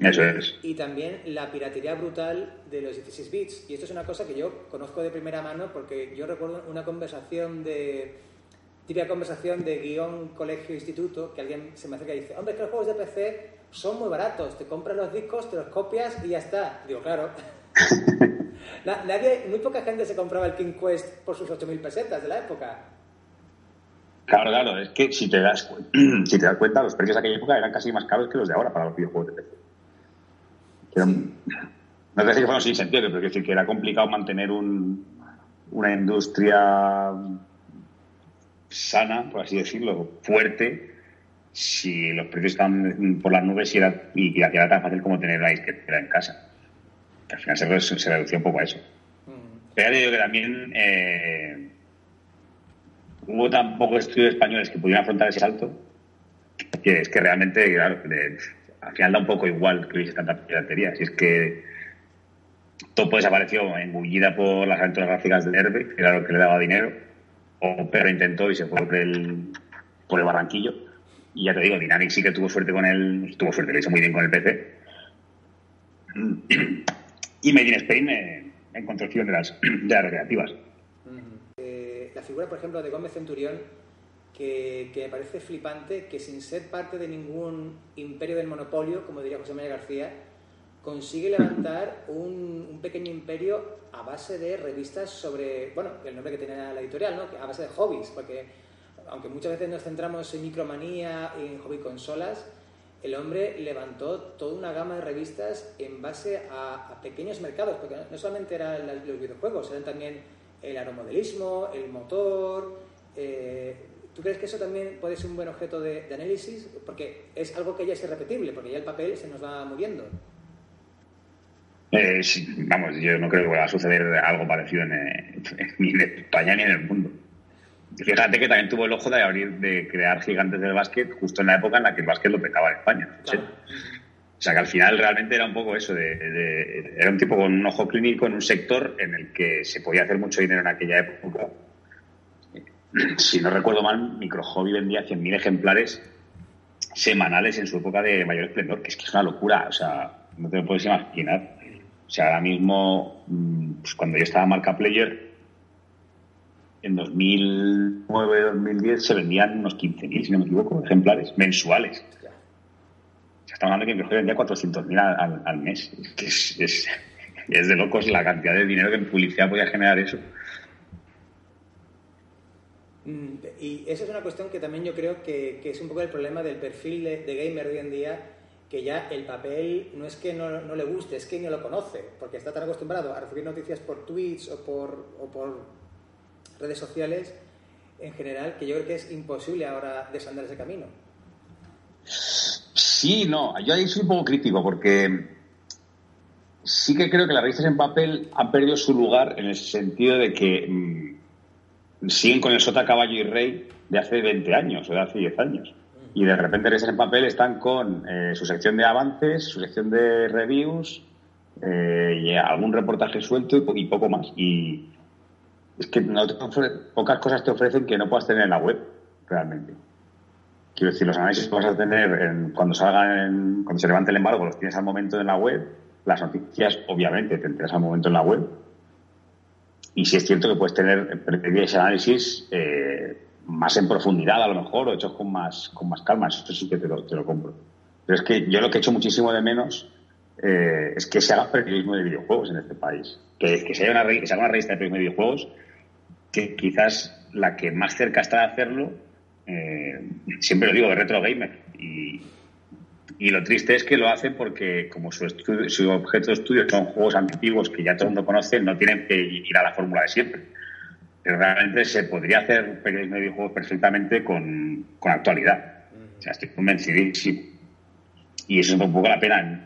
Eso es. Y también la piratería brutal de los 16 bits. Y esto es una cosa que yo conozco de primera mano porque yo recuerdo una conversación de típica conversación de guion colegio-instituto, que alguien se me acerca y dice, hombre, que los juegos de PC son muy baratos, te compras los discos, te los copias y ya está. Digo, claro. [LAUGHS] Nadie, muy poca gente se compraba el King Quest por sus 8.000 pesetas de la época. Claro, claro, es que si te das, [CLEARS THROAT] si te das cuenta, los precios de aquella época eran casi más caros que los de ahora para los videojuegos de PC. No te decir que fueron sin sentido, pero quiero decir que era complicado mantener un, una industria sana, por así decirlo, fuerte, si los precios están por las nubes y, era, y, era tan fácil como tener la disquetera en casa. al final se, se redució un poco a eso. Mm. Pero ya digo que también eh, hubo tan pocos estudios españoles que pudieran afrontar ese salto que es que realmente, claro, al final da un poco igual que hubiese tanta piratería. Si es que Topo desapareció engullida por las aventuras gráficas de Herbe, que era lo que le daba dinero o Perro intentó y se fue por el, por el barranquillo. Y ya te digo, Dynamic sí que tuvo suerte con él, tuvo suerte, le hizo muy bien con el PC. [CLEARS THROAT] Y Made in Spain en construcción de las, de las recreativas. Eh, la figura, por ejemplo, de Gómez Centurión, que, que, me parece flipante, que sin ser parte de ningún imperio del monopolio, como diría José María García, consigue levantar [LAUGHS] un, pequeño imperio a base de revistas sobre, bueno, el nombre que tiene la editorial, ¿no? A base de hobbies, porque aunque muchas veces nos centramos en micromanía y en hobby consolas, el hombre levantó toda una gama de revistas en base a, pequeños mercados, porque no solamente eran los videojuegos, eran también el aeromodelismo, el motor. Eh, ¿Tú crees que eso también puede ser un buen objeto de, de, análisis? Porque es algo que ya es irrepetible, porque ya el papel se nos va muriendo. Eh, vamos, yo no creo que vaya a suceder algo parecido en, [LAUGHS] ni en España ni en el mundo. Fíjate que también tuvo el ojo de abrir, de crear gigantes del básquet justo en la época en la que el básquet lo petaba en España. O sea que al final realmente era un poco eso, de, era un tipo con un ojo clínico en un sector en el que se podía hacer mucho dinero en aquella época. Si no recuerdo mal, Microhobby vendía 100.000 ejemplares semanales en su época de mayor esplendor, que es que es una locura, o sea, no te lo puedes imaginar. O sea, ahora mismo, mm, pues cuando yo estaba Marca Player, en 2009-2010 se vendían unos 15.000, si no me equivoco, ejemplares mensuales. Estamos hablando de que mi vendía 400.000 al, al, mes. Es, de locos la cantidad de dinero que en publicidad podía generar eso. Mm, y esa es una cuestión que también yo creo que, es un poco el problema del perfil de, gamer hoy en día, que ya el papel no es que no, no, le guste, es que ni lo conoce, porque está tan acostumbrado a recibir noticias por tweets o por, o por redes sociales en general que yo creo que es imposible ahora desandar ese camino. Sí, no, yo ahí soy un poco crítico porque sí que creo que las revistas en papel han perdido su lugar en el sentido de que mmm, siguen con el sota, caballo y rey de hace 20 años o de hace 10 años. Y de repente revistas en papel están con eh, su sección de avances, su sección de reviews eh, y algún reportaje suelto y, poco más. Y es que pocas cosas te ofrecen que no puedas tener en la web, realmente. Quiero decir, los análisis que vas a tener en, cuando salgan, cuando se levante el embargo, los tienes al momento en la web las noticias, obviamente, tendrás al momento en la web. Y si es cierto que puedes tener previos análisis eh, más en profundidad, a lo mejor, o hechos con más, con más calma. Eso sí que te lo, te lo compro. Pero es que yo lo que he hecho muchísimo de menos eh, es que se haga periodismo de videojuegos en este país. Que, que se, haga una, que se haga una revista de periodismo de videojuegos que quizás la que más cerca está de hacerlo, eh, siempre lo digo, de Retro Gamer. Y, y lo triste es que lo hacen porque, como su, estudio, su objeto de estudio son juegos antiguos que ya todo el mundo conoce, no tienen que ir a la fórmula de siempre. Pero realmente se podría hacer periodismo de videojuegos perfectamente con, con actualidad. O sea, estoy convencidísimo. Y eso es un poco la pena.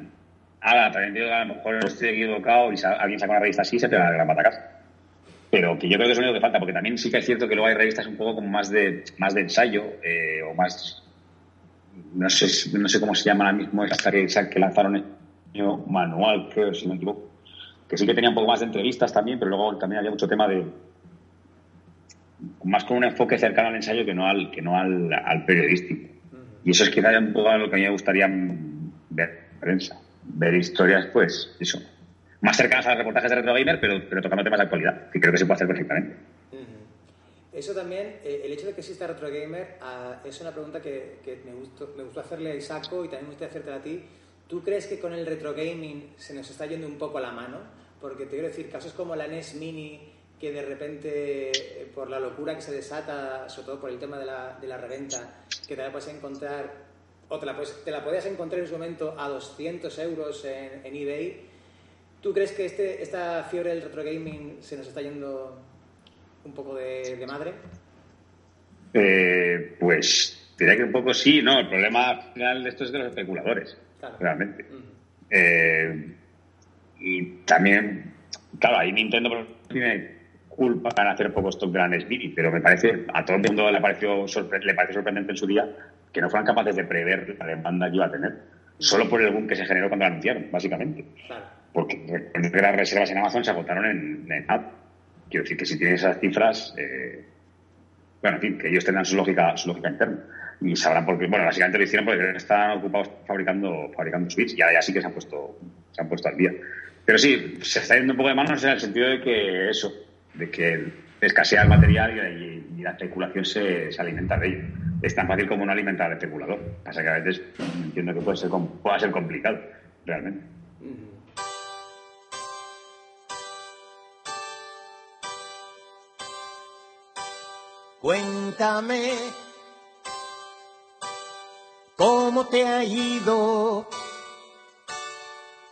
Ahora, también digo que a lo mejor estoy equivocado y alguien saca una revista así y se te da la gran patacas. Pero que yo creo que es lo único que falta, porque también sí que es cierto que luego hay revistas un poco como más de, más de ensayo eh, o más no sé, no sé cómo se llama ahora mismo esa revista que lanzaron año manual, creo, si no me equivoco, que sí que tenía un poco más de entrevistas también, pero luego también había mucho tema de más con un enfoque cercano al ensayo que no al, que no al, al periodístico. Y eso es quizá un poco lo que a mí me gustaría ver prensa, ver historias, pues, eso, más cercanas a los reportajes de Retro Gamer, pero, pero tocando temas de actualidad, que creo que se puede hacer perfectamente. Eso también, eh, el hecho de que exista Retro Gamer, uh, es una pregunta que, que, me, gustó, me gustó hacerle a Isaco y también me gustaría hacerte a ti. ¿Tú crees que con el retro gaming se nos está yendo un poco la mano? Porque te quiero decir, casos como la NES Mini, que de repente, eh, por la locura que se desata, sobre todo por el tema de la, de la reventa, que te la puedes encontrar, o te la, puedes, te la podías encontrar en su momento a 200 euros en, en eBay, ¿tú crees que este, esta fiebre del retro gaming se nos está yendo un poco de, de madre? Eh, pues diría que un poco sí, ¿no? El problema final de esto es de los especuladores, claro. realmente. Uh -huh. eh, y también, claro, ahí Nintendo tiene culpa en hacer poco stock de la NES Mini, pero me parece, a todo el mundo le pareció, le pareció sorprendente en su día que no fueran capaces de prever la demanda que iba a tener, solo por el boom que se generó cuando la anunciaron, básicamente. Claro. Porque las reservas en Amazon se agotaron en, en app. Quiero decir que si tienes esas cifras, eh, bueno, en fin, que ellos tendrán su lógica, su lógica interna. Y sabrán por qué, bueno, básicamente lo hicieron porque están ocupados fabricando, fabricando Switch y ahora ya sí que se han puesto, se han puesto al día. Pero sí, se está yendo un poco de manos en el sentido de que eso, de que escasea el material y, la especulación se, se, alimenta de ello. Es tan fácil como no alimentar al especulador. Pasa que a veces entiendo que puede ser, pueda ser complicado, realmente. Cuéntame cómo te ha ido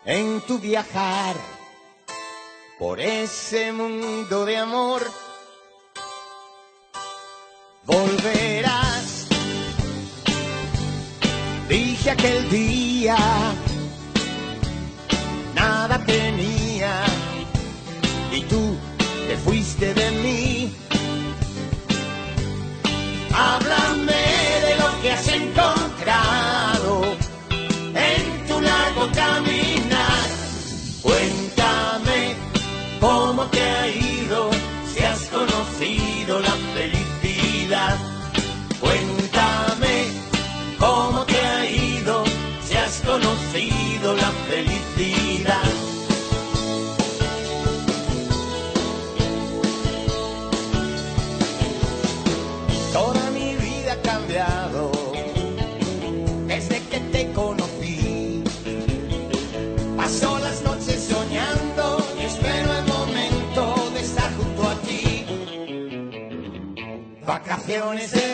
en tu viajar por ese mundo de amor. Volverás, dije aquel día, nada tenía y tú te fuiste de mí. canciones.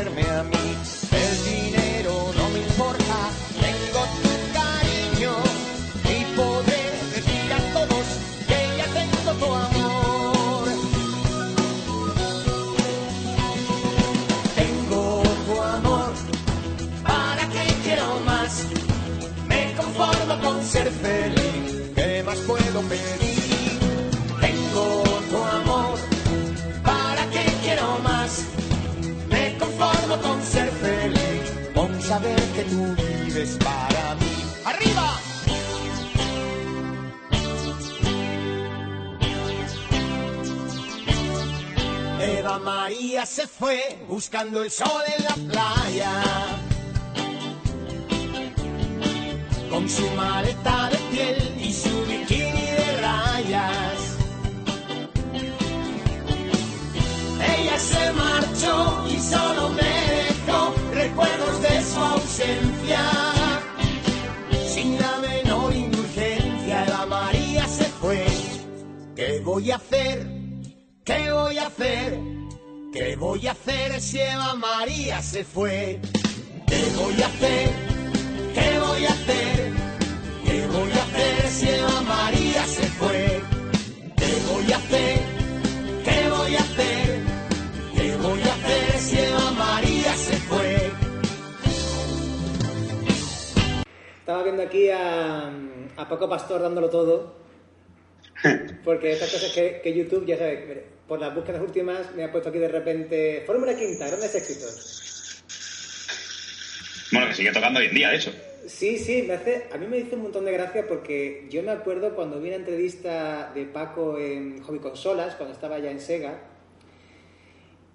Sucederme a mí. Saber que tú vives para mí. ¡Arriba! Eva María se fue buscando el sol en la playa. con su maleta de piel y su bikini de rayas. Ella se marchó y solo me recuerdos de su ausencia. Sin la menor indulgencia, la María se fue. ¿Qué voy a hacer? ¿Qué voy a hacer? ¿Qué voy a hacer si Eva María se fue? ¿Qué voy a hacer? ¿Qué voy a hacer? ¿Qué voy a hacer si Eva María se fue? ¿Qué voy a hacer? Estaba viendo aquí a, a Paco Pastor dándolo todo. [LAUGHS] Porque estas cosas que, que YouTube, ya sabes, por las búsquedas últimas me ha puesto aquí de repente Fórmula Quinta, grandes éxitos. Bueno, que sigue tocando hoy en día, de hecho. Sí, sí, me hace, a mí me hizo un montón de gracia porque yo me acuerdo cuando vi una entrevista de Paco en Hobby Consolas, cuando estaba ya en Sega,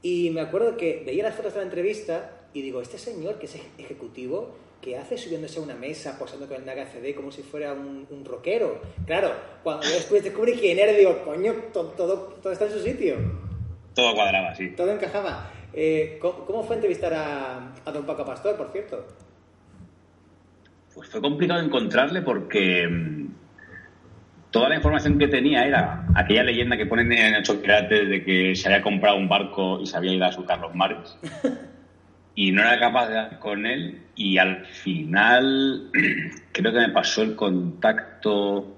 y me acuerdo que veía las fotos de la entrevista y digo, este señor que es ejecutivo, que hace subiéndose a una mesa, posando con el Naga CD como si fuera un, un rockero? Claro, cuando después descubrí quién era, digo, coño, to- todo, todo está en su sitio, Todo cuadraba, sí. todo encajaba. Eh, ¿cómo, cómo fue entrevistar a, a don Paco Pastor, por cierto? Pues fue complicado encontrarle porque mm, toda la información que tenía era aquella leyenda que ponen en Ocho Pirates de que se había comprado un barco y se había ido a sultar los mares. [LAUGHS] Y no era capaz de hablar con él y al final [CLEARS THROAT] creo que me pasó el contacto,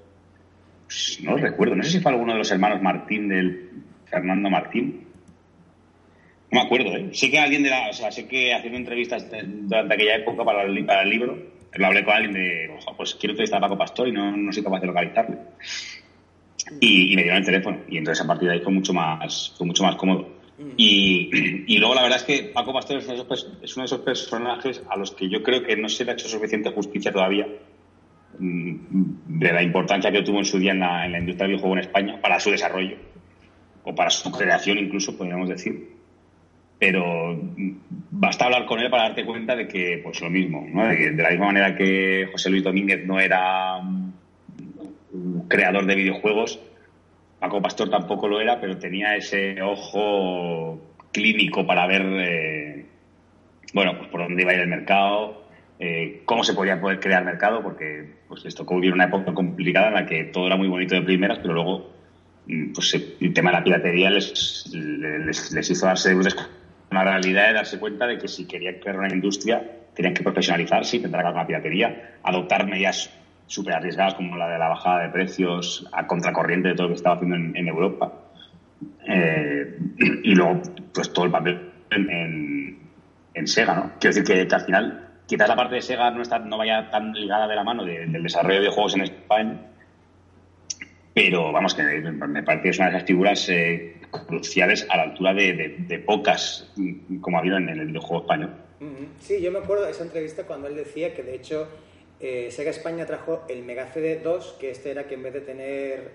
no lo recuerdo, no sé si fue alguno de los hermanos Martín del Fernando Martín. No me acuerdo, ¿eh? Sé que alguien de la, o sea, sé que haciendo entrevistas durante aquella época para el, li- para el libro, lo hablé con alguien de, ojo, pues quiero entrevistar a Paco Pastor y no, no soy capaz de localizarle. Y, y me dieron el teléfono. Y entonces a partir de ahí fue mucho más, fue mucho más cómodo. Y, luego la verdad es que Paco Pastor es uno, de esos, de personajes a los que yo creo que no se le ha hecho suficiente justicia todavía mm, de la importancia que tuvo en su día en la, en la industria del videojuego en España para su desarrollo o para su creación incluso, podríamos decir. Pero basta hablar con él para darte cuenta de que, pues lo mismo, ¿no? de, la misma manera que José Luis Domínguez no era un creador de videojuegos, Paco Pastor tampoco lo era, pero tenía ese ojo clínico para ver, eh, bueno, pues por dónde iba a ir el mercado, eh, cómo se podía poder crear mercado, porque pues les tocó vivir una época complicada en la que todo era muy bonito de primeras, pero luego mm, pues el tema de la piratería les, les, hizo darse una realidad de darse cuenta de que si querían crear una industria tenían que profesionalizarse, intentar acabar con la piratería, adoptar medidas súper arriesgadas como la de la bajada de precios a contracorriente de todo lo que estaba haciendo en, Europa. Eh, y luego, pues todo el papel en, en, Sega, ¿no? Quiero decir que, al final, quizás la parte de Sega no, está, no vaya tan ligada de la mano del desarrollo de juegos en España, pero vamos, que me parece que es una de esas figuras eh, cruciales a la altura de, pocas como ha habido en, el videojuego español. Sí, yo me acuerdo de esa entrevista cuando él decía que de hecho eh, Sega España trajo el Mega CD 2, que este era que en vez de tener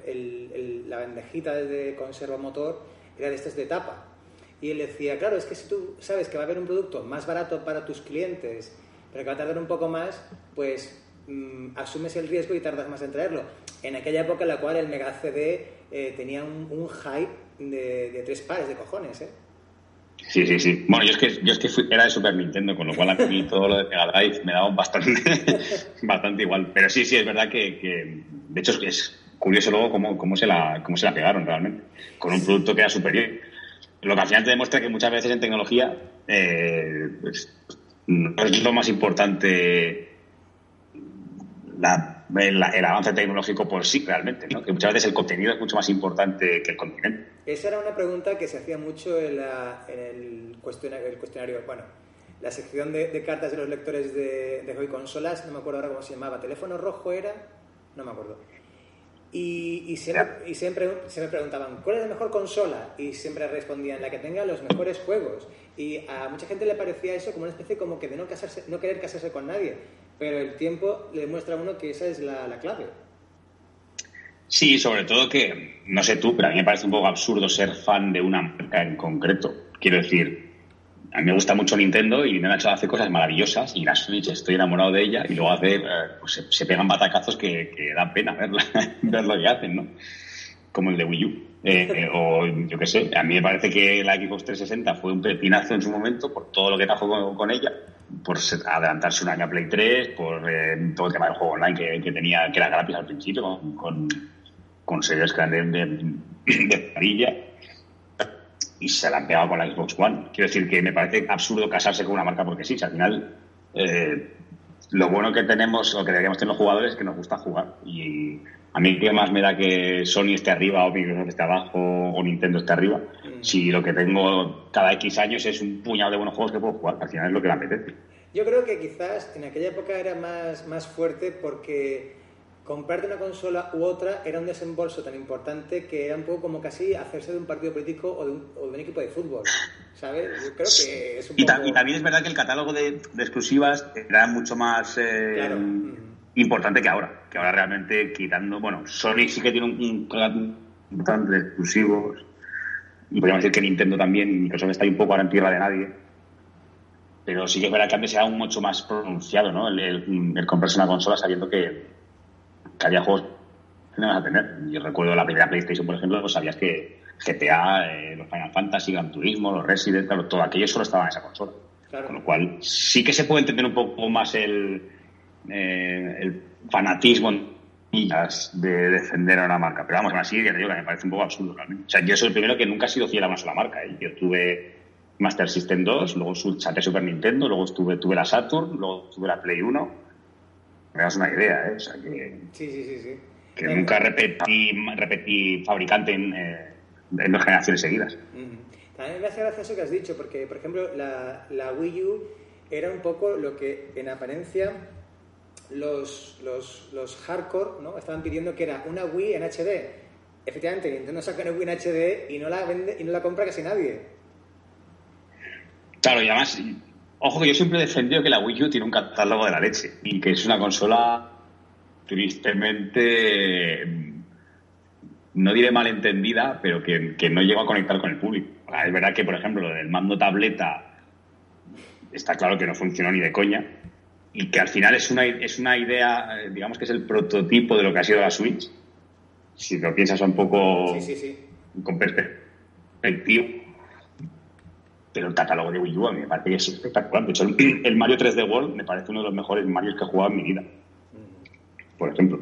la bandejita de conserva motor, era de estos de tapa. Y él decía, claro, es que si tú sabes que va a haber un producto más barato para tus clientes, pero que va a tardar un poco más, pues mm, asumes el riesgo y tardas más en traerlo. En aquella época en la cual el Mega CD eh, tenía un, hype de, de, tres pares de cojones, ¿eh? Sí, sí, sí. Bueno, yo es que, yo es que era de Super Nintendo, con lo cual a mí [LAUGHS] todo lo de Mega Drive me daba bastante, [LAUGHS] bastante igual. Pero sí, sí, es verdad que, de hecho, es curioso luego cómo, cómo, se la, cómo se la pegaron realmente, con un producto que era superior. Lo que al final te demuestra que muchas veces en tecnología eh, pues, no es lo más importante la el, avance tecnológico por sí realmente, ¿no? que muchas veces el contenido es mucho más importante que el contenido. Esa era una pregunta que se hacía mucho en, el, cuestionario, el, cuestionario, bueno, la sección de, cartas de los lectores de, de Hoy Consolas, no me acuerdo ahora cómo se llamaba, teléfono rojo era, no me acuerdo. Y, y, siempre, y siempre se me preguntaban, ¿cuál es la mejor consola? Y siempre respondían, la que tenga los mejores juegos. Y a mucha gente le parecía eso como una especie como que de no, casarse, no querer casarse con nadie pero el tiempo le muestra a uno que esa es la, clave. Sí, sobre todo que, no sé tú, pero a mí me parece un poco absurdo ser fan de una marca en concreto. Quiero decir, a mí me gusta mucho Nintendo y Nintendo ha hecho cosas maravillosas y la Switch estoy enamorado de ella y luego hace, eh, pues se, pegan batacazos que, que dan pena verla, [LAUGHS] ver lo que hacen, ¿no? Como el de Wii U. Eh, eh, o yo qué sé, a mí me parece que la Xbox 360 fue un pepinazo en su momento por todo lo que trajo con ella por adelantarse un año a Play 3, por eh, todo el tema del juego online que, tenía, que era gratis al principio, con, con, con series grandes de, de, y se la han pegado con la Xbox One. Quiero decir que me parece absurdo casarse con una marca porque sí, si al final eh, lo bueno que tenemos o que deberíamos tener los jugadores es que nos gusta jugar. Y a mí qué más me da que Sony esté arriba o Microsoft esté abajo o Nintendo esté arriba, mm. si lo que tengo cada X años es un puñado de buenos juegos que puedo jugar, al final es lo que me apetece. Yo creo que quizás en aquella época era más, más fuerte porque comprarte una consola u otra era un desembolso tan importante que era un poco como casi hacerse de un partido político o de un, o de un equipo de fútbol. ¿Sabes? Yo creo que es un y, poco... y, también es verdad que el catálogo de, exclusivas era mucho más eh, importante que ahora. Que ahora realmente quitando. Bueno, Sony sí que tiene un, un importante de exclusivos. Y podríamos decir que Nintendo también, Microsoft está ahí un poco ahora en tierra de nadie pero sí que es verdad que antes era aún mucho más pronunciado, ¿no? El, comprarse una consola sabiendo que había juegos que no vas a tener. Yo recuerdo la primera PlayStation, por ejemplo, pues sabías que GTA, eh, los Final Fantasy, Gran Turismo, los Resident, claro, todo aquello solo estaba en esa consola. Con lo cual, sí que se puede entender un poco más el, eh, el fanatismo de defender a una marca. Pero vamos, así, ya te digo que me parece un poco absurdo realmente. O sea, yo soy el primero que nunca he sido fiel a una sola marca. ¿eh? Yo tuve Master System 2, luego saqué Super Nintendo, luego estuve, tuve la Saturn, luego tuve la Play 1. Me das una idea, ¿eh? O sea, que, sí, sí, sí, sí. que nunca repetí, repetí fabricante en, eh, en, dos generaciones seguidas. También me hace gracia eso que has dicho, porque, por ejemplo, la, la Wii U era un poco lo que en apariencia los, los, los hardcore ¿no? estaban pidiendo que era una Wii en HD. Efectivamente, Nintendo saca una Wii en HD y no la vende y no la compra casi nadie. Claro, y además, ojo que yo siempre he defendido que la Wii U tiene un catálogo de la leche y que es una consola tristemente no diré malentendida, pero que, que no llegó a conectar con el público. Es verdad que, por ejemplo, lo del mando tableta está claro que no funcionó ni de coña y que al final es una, es una idea, eh, digamos que es el prototipo de lo que ha sido la Switch. Si lo piensas un poco con perspectiva. Pero el catálogo de Wii U a mí me parece que es espectacular. De hecho, el [CLEARS THROAT] Mario 3D World me parece uno de los mejores Marios que he jugado en mi vida. Por ejemplo.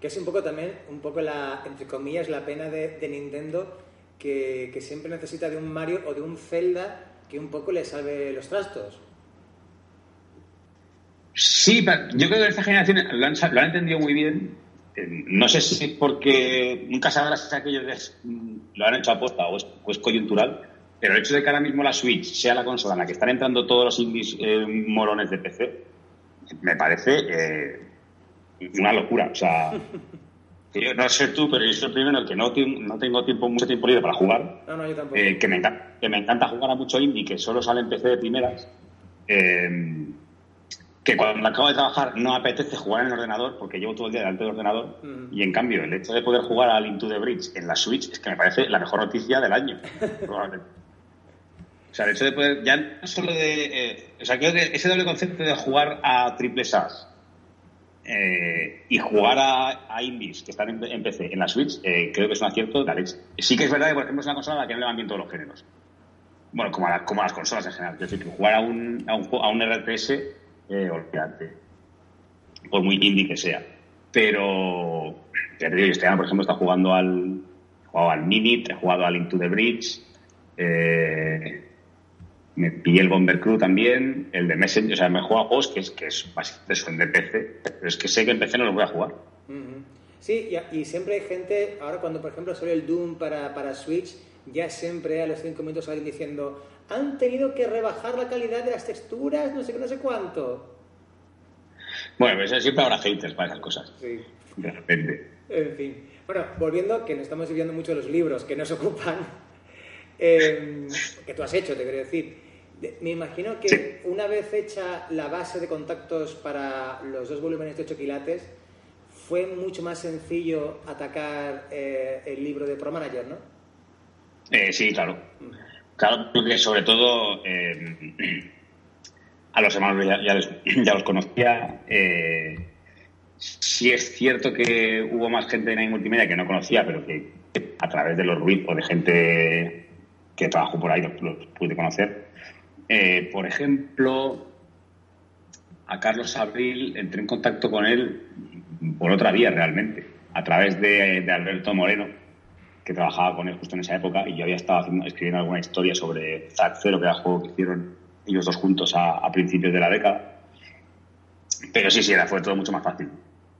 Que es un poco también, un poco la, entre comillas, la pena de, Nintendo que, que siempre necesita de un Mario o de un Zelda que un poco le salve los trastos. Sí, yo creo que esta generación lo han, lo han entendido muy bien. Eh, no sé si porque nunca sabrás si aquello mm, lo han hecho a posta o es, coyuntural, pero el hecho de que ahora mismo la Switch sea la consola en la que están entrando todos los indies eh, morones de PC, me parece eh, una locura. O sea, [LAUGHS] yo no sé tú, pero yo soy el primero que no, no tengo tiempo, mucho tiempo libre para jugar. No, no, yo tampoco. que, me encanta, que me encanta jugar a mucho indie que solo sale en PC de primeras. Eh, que cuando acabo de trabajar no apetece jugar en el ordenador porque llevo todo el día delante del ordenador mm. y en cambio el hecho de poder jugar al Into the Bridge en la Switch es que me parece la mejor noticia del año, [LAUGHS] probablemente. O sea, el hecho de poder, ya no solo de, eh, o sea, creo que ese doble concepto de jugar a triple SAS eh, y jugar a, indies que están en, PC en la Switch, eh, creo que es un acierto de leche. Sí que es verdad que, por ejemplo, es una consola a la que no le van bien todos los géneros. Bueno, como a, las consolas en general. Es decir, jugar a un, a un, a un RTS golpeante, por muy indie que sea. Pero, este año, por ejemplo, está jugando al, he jugado al Minit, he jugado al Into the Bridge, eh, me pillé el Bomber Crew también, el de Messenger, o sea, me he jugado juegos que es, que es básicamente son de PC, pero es que sé que en PC no los voy a jugar. Sí, y, siempre hay gente, ahora cuando por ejemplo sale el Doom para, para Switch, ya siempre a los cinco minutos alguien diciendo, han tenido que rebajar la calidad de las texturas, no sé qué, no sé cuánto. Bueno, pues siempre habrá haters para esas cosas. Sí. De repente. En fin. Bueno, volviendo, que nos estamos viendo mucho los libros que nos [LAUGHS] ocupan, [LAUGHS] em, que tú has hecho, te quiero decir. Me imagino que una vez hecha la base de contactos para los dos volúmenes de 8 quilates, fue mucho más sencillo atacar eh, el libro de Pro Manager, ¿no? Eh, sí, claro. Claro, porque sobre todo eh, a los hermanos ya, los conocía. Eh, sí es cierto que hubo más gente en Multimedia que no conocía, pero que a través de los Ruiz o de gente que trabajó por ahí los, pude conocer. Eh, por ejemplo, a Carlos Abril entré en contacto con él por otra vía realmente, a través de Alberto Moreno que trabajaba con él justo en esa época y yo había estado escribiendo alguna historia sobre Zack Zero, que era el juego que hicieron ellos dos juntos a, principios de la década. Pero sí, sí, era, fue todo mucho más fácil.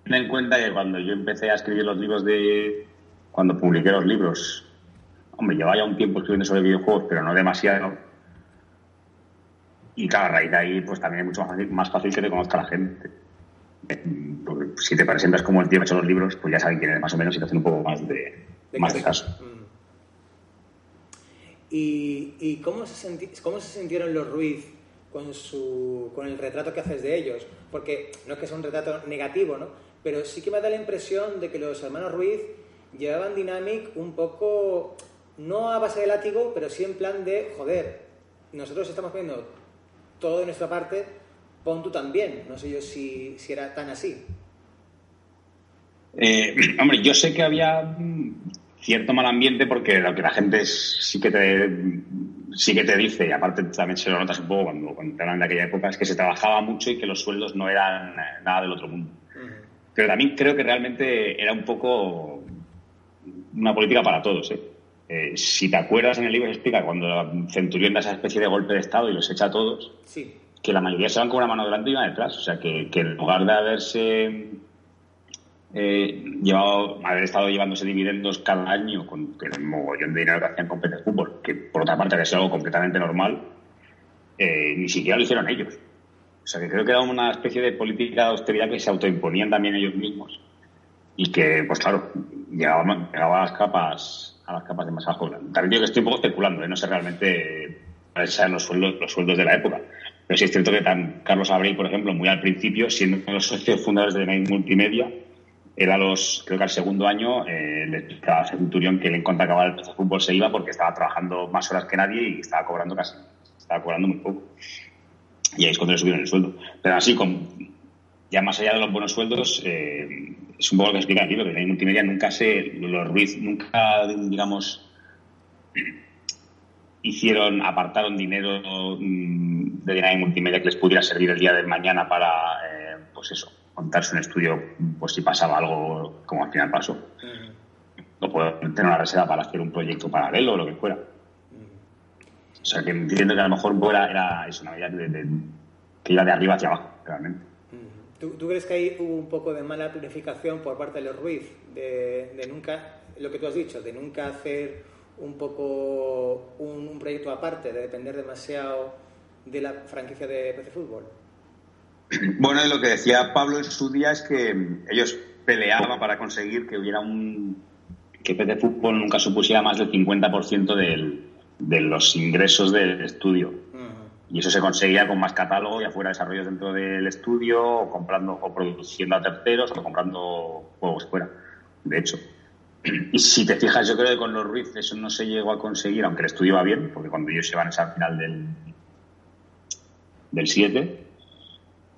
Ten en cuenta que cuando yo empecé a escribir los libros de... Cuando publiqué los libros, hombre, llevaba ya un tiempo escribiendo sobre videojuegos, pero no demasiado. Y cada raíz de ahí, pues también es mucho más fácil, más fácil que te conozca la gente. si te presentas como el tío que ha hecho los libros, pues ya saben quién eres más o menos y te hacen un poco más de, más de caso. Mm. ¿Y, cómo, se cómo se sintieron los Ruiz con, su, con el retrato que haces de ellos? Porque no es que sea un retrato negativo, ¿no? Pero sí que me da la impresión de que los hermanos Ruiz llevaban Dynamic un poco, no a base de látigo, pero sí en plan de, joder, nosotros estamos poniendo todo de nuestra parte, pon tú también. No sé yo si, si era tan así. Eh, [CLEARS THROAT] hombre, yo sé que había cierto mal ambiente porque lo que la gente sí que te sí que te dice, y aparte también se lo notas un poco cuando, cuando te hablan de aquella época, es que se trabajaba mucho y que los sueldos no eran nada del otro mundo. Pero también creo que realmente era un poco una política para todos. ¿eh? Eh, si te acuerdas en el libro se explica cuando Centurión da esa especie de golpe de Estado y los echa a todos, que la mayoría se van con una mano delante y una detrás. O sea, que, que en lugar de haberse eh, llevado, haber estado llevándose dividendos cada año con, el mogollón de dinero que hacían con PT Fútbol, que por otra parte había sido algo completamente normal, eh, ni siquiera lo hicieron ellos. O sea que creo que era una especie de política de austeridad que se autoimponían también ellos mismos y que, pues claro, llegaba, llegaba a las capas a las capas de más abajo. También digo que estoy un poco especulando, ¿eh? no sé realmente cuáles sean los sueldos, los sueldos de la época. Pero sí es cierto que tan Carlos Abril, por ejemplo, muy al principio, siendo uno de los socios fundadores de Night Multimedia, él a los, creo que al segundo año, eh, le explicaba a Centurión que él en cuanto acababa el fútbol se iba porque estaba trabajando más horas que nadie y estaba cobrando casi, estaba cobrando muy poco. Y ahí es cuando le subieron el sueldo. Pero así, con, ya más allá de los buenos sueldos, eh, es un poco lo que explica aquí, porque en multimedia nunca se, los Ruiz nunca, digamos, hicieron, apartaron dinero mm, de dinero multimedia que les pudiera servir el día de mañana para, eh, pues eso, montarse un estudio, pues si pasaba algo como al final pasó. O poder tener una reserva para hacer un proyecto paralelo o lo que fuera. O sea, que entiendo que a lo mejor era, era eso, una medida de, que iba de arriba hacia abajo, realmente. ¿Tú, ¿Tú, crees que ahí hubo un poco de mala planificación por parte de los Ruiz? De, de nunca, lo que tú has dicho, de nunca hacer un poco un, un, proyecto aparte, de depender demasiado de la franquicia de PC Fútbol? [CLEARS THROAT] Bueno, lo que decía Pablo en su día es que ellos peleaban para conseguir que hubiera un. que PC Fútbol nunca supusiera más del 50% del, de los ingresos del estudio. Y eso se conseguía con más catálogo, ya fuera desarrollos dentro del estudio, o comprando o produciendo a terceros, o comprando juegos fuera. De hecho. [CLEARS THROAT] Y si te fijas, yo creo que con los Ruiz eso no se llegó a conseguir, aunque el estudio va bien, porque cuando ellos se van es al final del, del 7,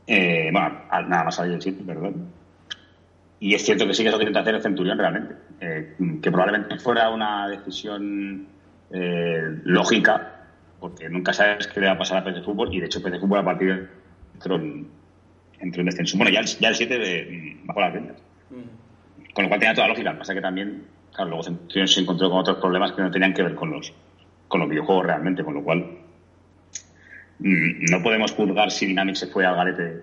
eh, bueno, nada más salir del 7, perdón. Y es cierto que sí que eso tiene que hacer el Centurión realmente, eh, que probablemente fuera una decisión eh, lógica, porque nunca sabes qué le va a pasar a PC Fútbol, y de hecho PC Fútbol a partir de entró en, entró en descenso. Bueno, ya el, ya el 7 de, bajo las ventas. Mm. Con lo cual tenía toda la lógica. Lo que pasa que también, claro, luego Centurión se encontró con otros problemas que no tenían que ver con los, con los videojuegos realmente, con lo cual no podemos juzgar si Dynamic se fue al garete.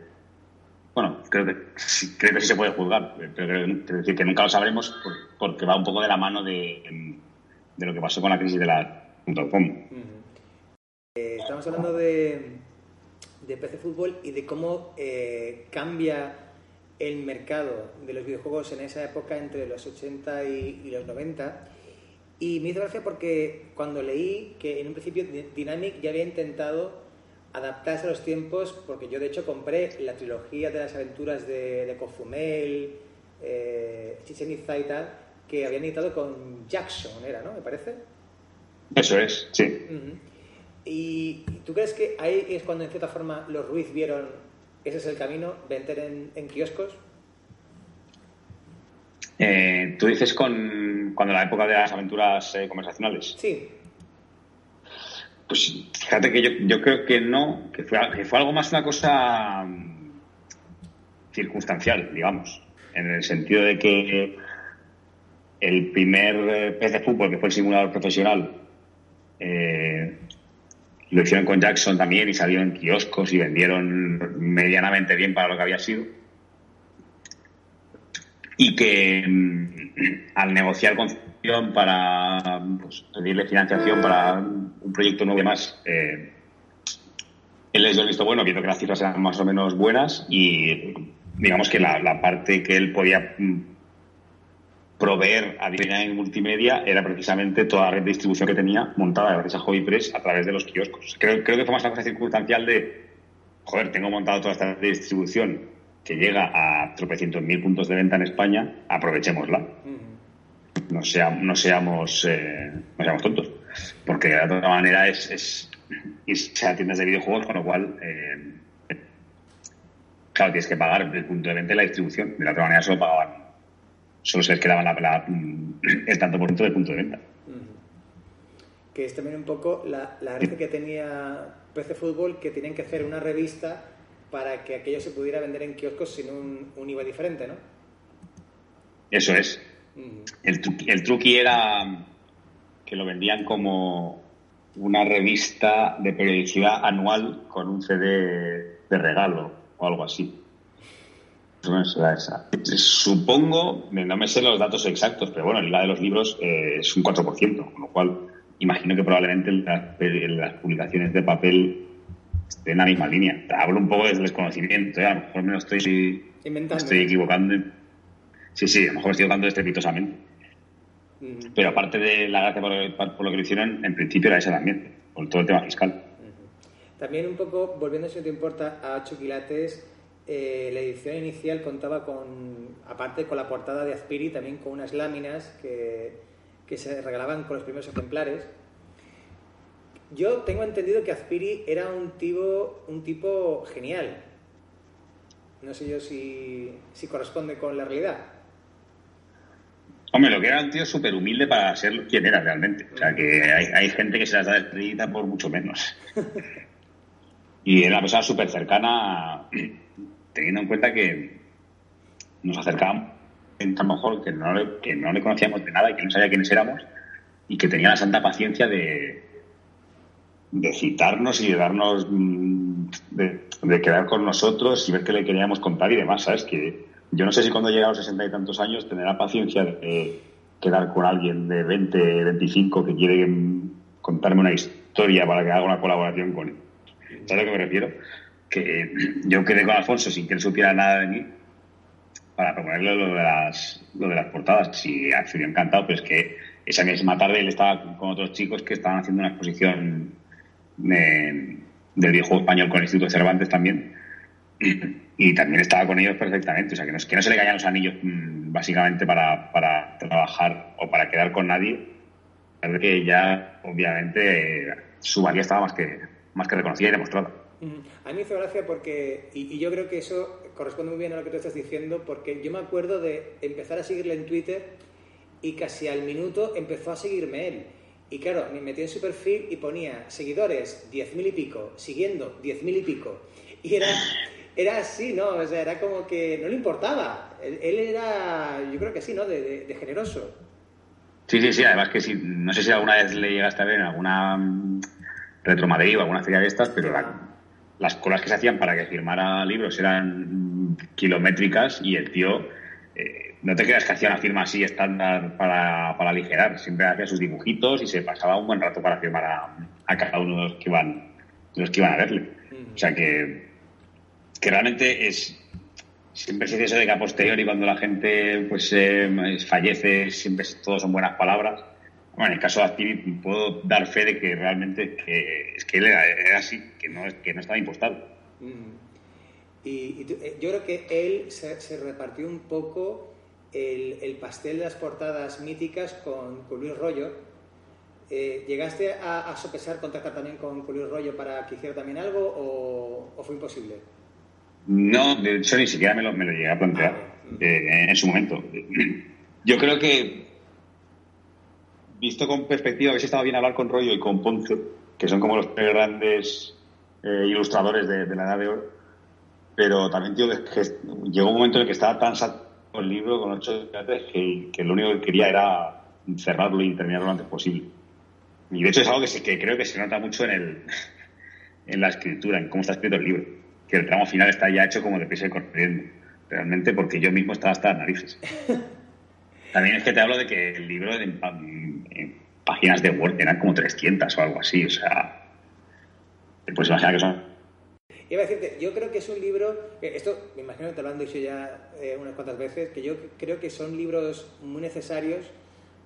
Bueno, creo que, sí, creo que sí se puede juzgar, pero creo, decir que nunca lo sabremos porque va un poco de la mano de, de lo que pasó con la crisis de la .com. eh, estamos hablando de, de PC Fútbol y de cómo eh, cambia el mercado de los videojuegos en esa época entre los 80 y, y los 90. Y me hizo gracia porque cuando leí que en un principio Dynamic ya había intentado adaptarse a los tiempos, porque yo de hecho compré la trilogía de las aventuras de, de Cozumel, eh, Chichen Itza y tal, que habían editado con Jackson, ¿era, no? ¿Me parece? Eso es, sí. Uh -huh. ¿Y tú crees que ahí es cuando en cierta forma los Ruiz vieron ese es el camino, vender en, en kioscos? Eh, ¿Tú dices con cuando la época de las aventuras eh, conversacionales? Sí. Pues fíjate que yo, yo creo que no, que fue, que fue algo más una cosa um, circunstancial, digamos, en el sentido de que el primer eh, pez de fútbol, que fue el simulador profesional, eh, lo hicieron con Jackson también y salió en kioscos y vendieron medianamente bien para lo que había sido. Y que mm, al negociar con para pues, pedirle financiación para un proyecto nuevo y más. Eh, él les dio el visto bueno, viendo que las cifras eran más o menos buenas y digamos que la, la parte que él podía proveer a en multimedia era precisamente toda la red de distribución que tenía montada gracias a Hobby Press a través de los kioscos. Creo, creo que fue más una cosa circunstancial de, joder, tengo montado toda esta red de distribución que llega a tropecientos mil puntos de venta en España, aprovechémosla. Uh -huh no, sea, no, seamos, eh, no seamos tontos. Porque de otra manera es, es irse a tiendas de videojuegos, con lo cual, eh, claro, tienes que pagar el punto de venta y la distribución. De la otra manera solo pagaban, solo se les quedaba la, la, el tanto por ciento del punto de venta. Que es también un poco la, la red que tenía PC Fútbol, que tenían que hacer una revista para que aquello se pudiera vender en kioscos sin un, un IVA diferente, ¿no? Eso es. El, truqui, el truqui era que lo vendían como una revista de periodicidad anual con un CD de regalo o algo así. Supongo, no me sé los datos exactos, pero bueno, el IVA de los libros eh, es un 4%, con lo cual imagino que probablemente las, las publicaciones de papel estén en la misma línea. Hablo un poco desde desconocimiento, ¿eh? a lo mejor me lo estoy, estoy equivocando Sí, sí, a lo mejor estoy tocando estrepitosamente. Uh -huh. Pero aparte de la gracia por, por, lo que lo hicieron, en principio era esa también, por todo el tema fiscal. Uh -huh. También un poco, volviendo si no te importa, a Choquilates, eh, la edición inicial contaba con, aparte con la portada de Azpiri, también con unas láminas que, que se regalaban con los primeros ejemplares. Yo tengo entendido que Azpiri era un tipo, un tipo genial. No sé yo si, si corresponde con la realidad. Hombre, lo que era un tío súper humilde para ser quien era realmente. O sea, que hay, hay gente que se las da de por mucho menos. [LAUGHS] y era una persona súper cercana, teniendo en cuenta que nos acercábamos a lo mejor que no, le, que no le conocíamos de nada y que no sabía quiénes éramos y que tenía la santa paciencia de, de citarnos y de darnos, mm, de, quedar con nosotros y ver qué le queríamos contar y demás, ¿sabes? Que yo no sé si cuando llega a los sesenta y tantos años tendrá paciencia de quedar con alguien de 20, 25 que quiere contarme una historia para que haga una colaboración con él. ¿Sabes a lo que me refiero? Que yo quedé con Alfonso sin que él supiera nada de mí para proponerle lo de las, lo de las portadas. Si se encantado, pero es que esa misma tarde él estaba con otros chicos que estaban haciendo una exposición de, del viejo español con el Instituto Cervantes también. [CLEARS THROAT] Y también estaba con ellos perfectamente. O sea, que no, que no se le caían los anillos mm, básicamente para, para trabajar o para quedar con nadie. que ya, obviamente, su valía estaba más que, más que reconocida y demostrada. A mí me hizo gracia porque, y, yo creo que eso corresponde muy bien a lo que tú estás diciendo, porque yo me acuerdo de empezar a seguirle en Twitter y casi al minuto empezó a seguirme él. Y claro, me metí en su perfil y ponía seguidores 10.000 y pico, siguiendo 10.000 y pico. Y era, era así, ¿no? O sea, era como que no le importaba. Él, era, yo creo que sí, ¿no? De, generoso. Sí, sí, sí. Además que sí, no sé si alguna vez le llegaste a ver en alguna mm, Retro Madrid o alguna feria de estas, pero las colas que se hacían para que firmara libros eran kilométricas y el tío, eh, no te creas que hacía una firma así estándar para, para aligerar, siempre hacía sus dibujitos y se pasaba un buen rato para firmar a, cada uno de los que iban, de los que iban a verle. O sea que, que realmente es, siempre se dice eso de que a posteriori cuando la gente pues eh, fallece siempre todos son buenas palabras bueno, en el caso de Aspiri puedo dar fe de que realmente es que él era, así, que no, que no estaba impostado. Mm. Y, eh, yo creo que él se, repartió un poco el, pastel de las portadas míticas con, Luis Rollo. Eh, ¿Llegaste a, sopesar contactar también con, Luis Rollo para que hiciera también algo o, fue imposible? No, de hecho ni siquiera me lo, me lo llegué a plantear ah, eh, en su momento. Yo creo que visto con perspectiva, hubiese estado bien hablar con Rollo y con Ponce, que son como los tres grandes eh, ilustradores de, la edad de oro. Pero también, tío, que, llegó un momento en el que estaba tan saturado el libro con ocho que, que lo único que quería era cerrarlo y terminarlo lo antes posible. Y de hecho es algo que, que creo que se nota mucho en, el, [LAUGHS] en la escritura, en cómo está escrito el libro. Que el tramo final está ya hecho como de pisa y corriendo. Realmente porque yo mismo estaba hasta las narices. [LAUGHS] También es que te hablo de que el libro en, páginas de Word eran como 300 o algo así, o sea, pues imagina que son... Iba a decirte, yo creo que es un libro, esto me imagino que te lo han dicho ya eh, unas cuantas veces, que yo creo que son libros muy necesarios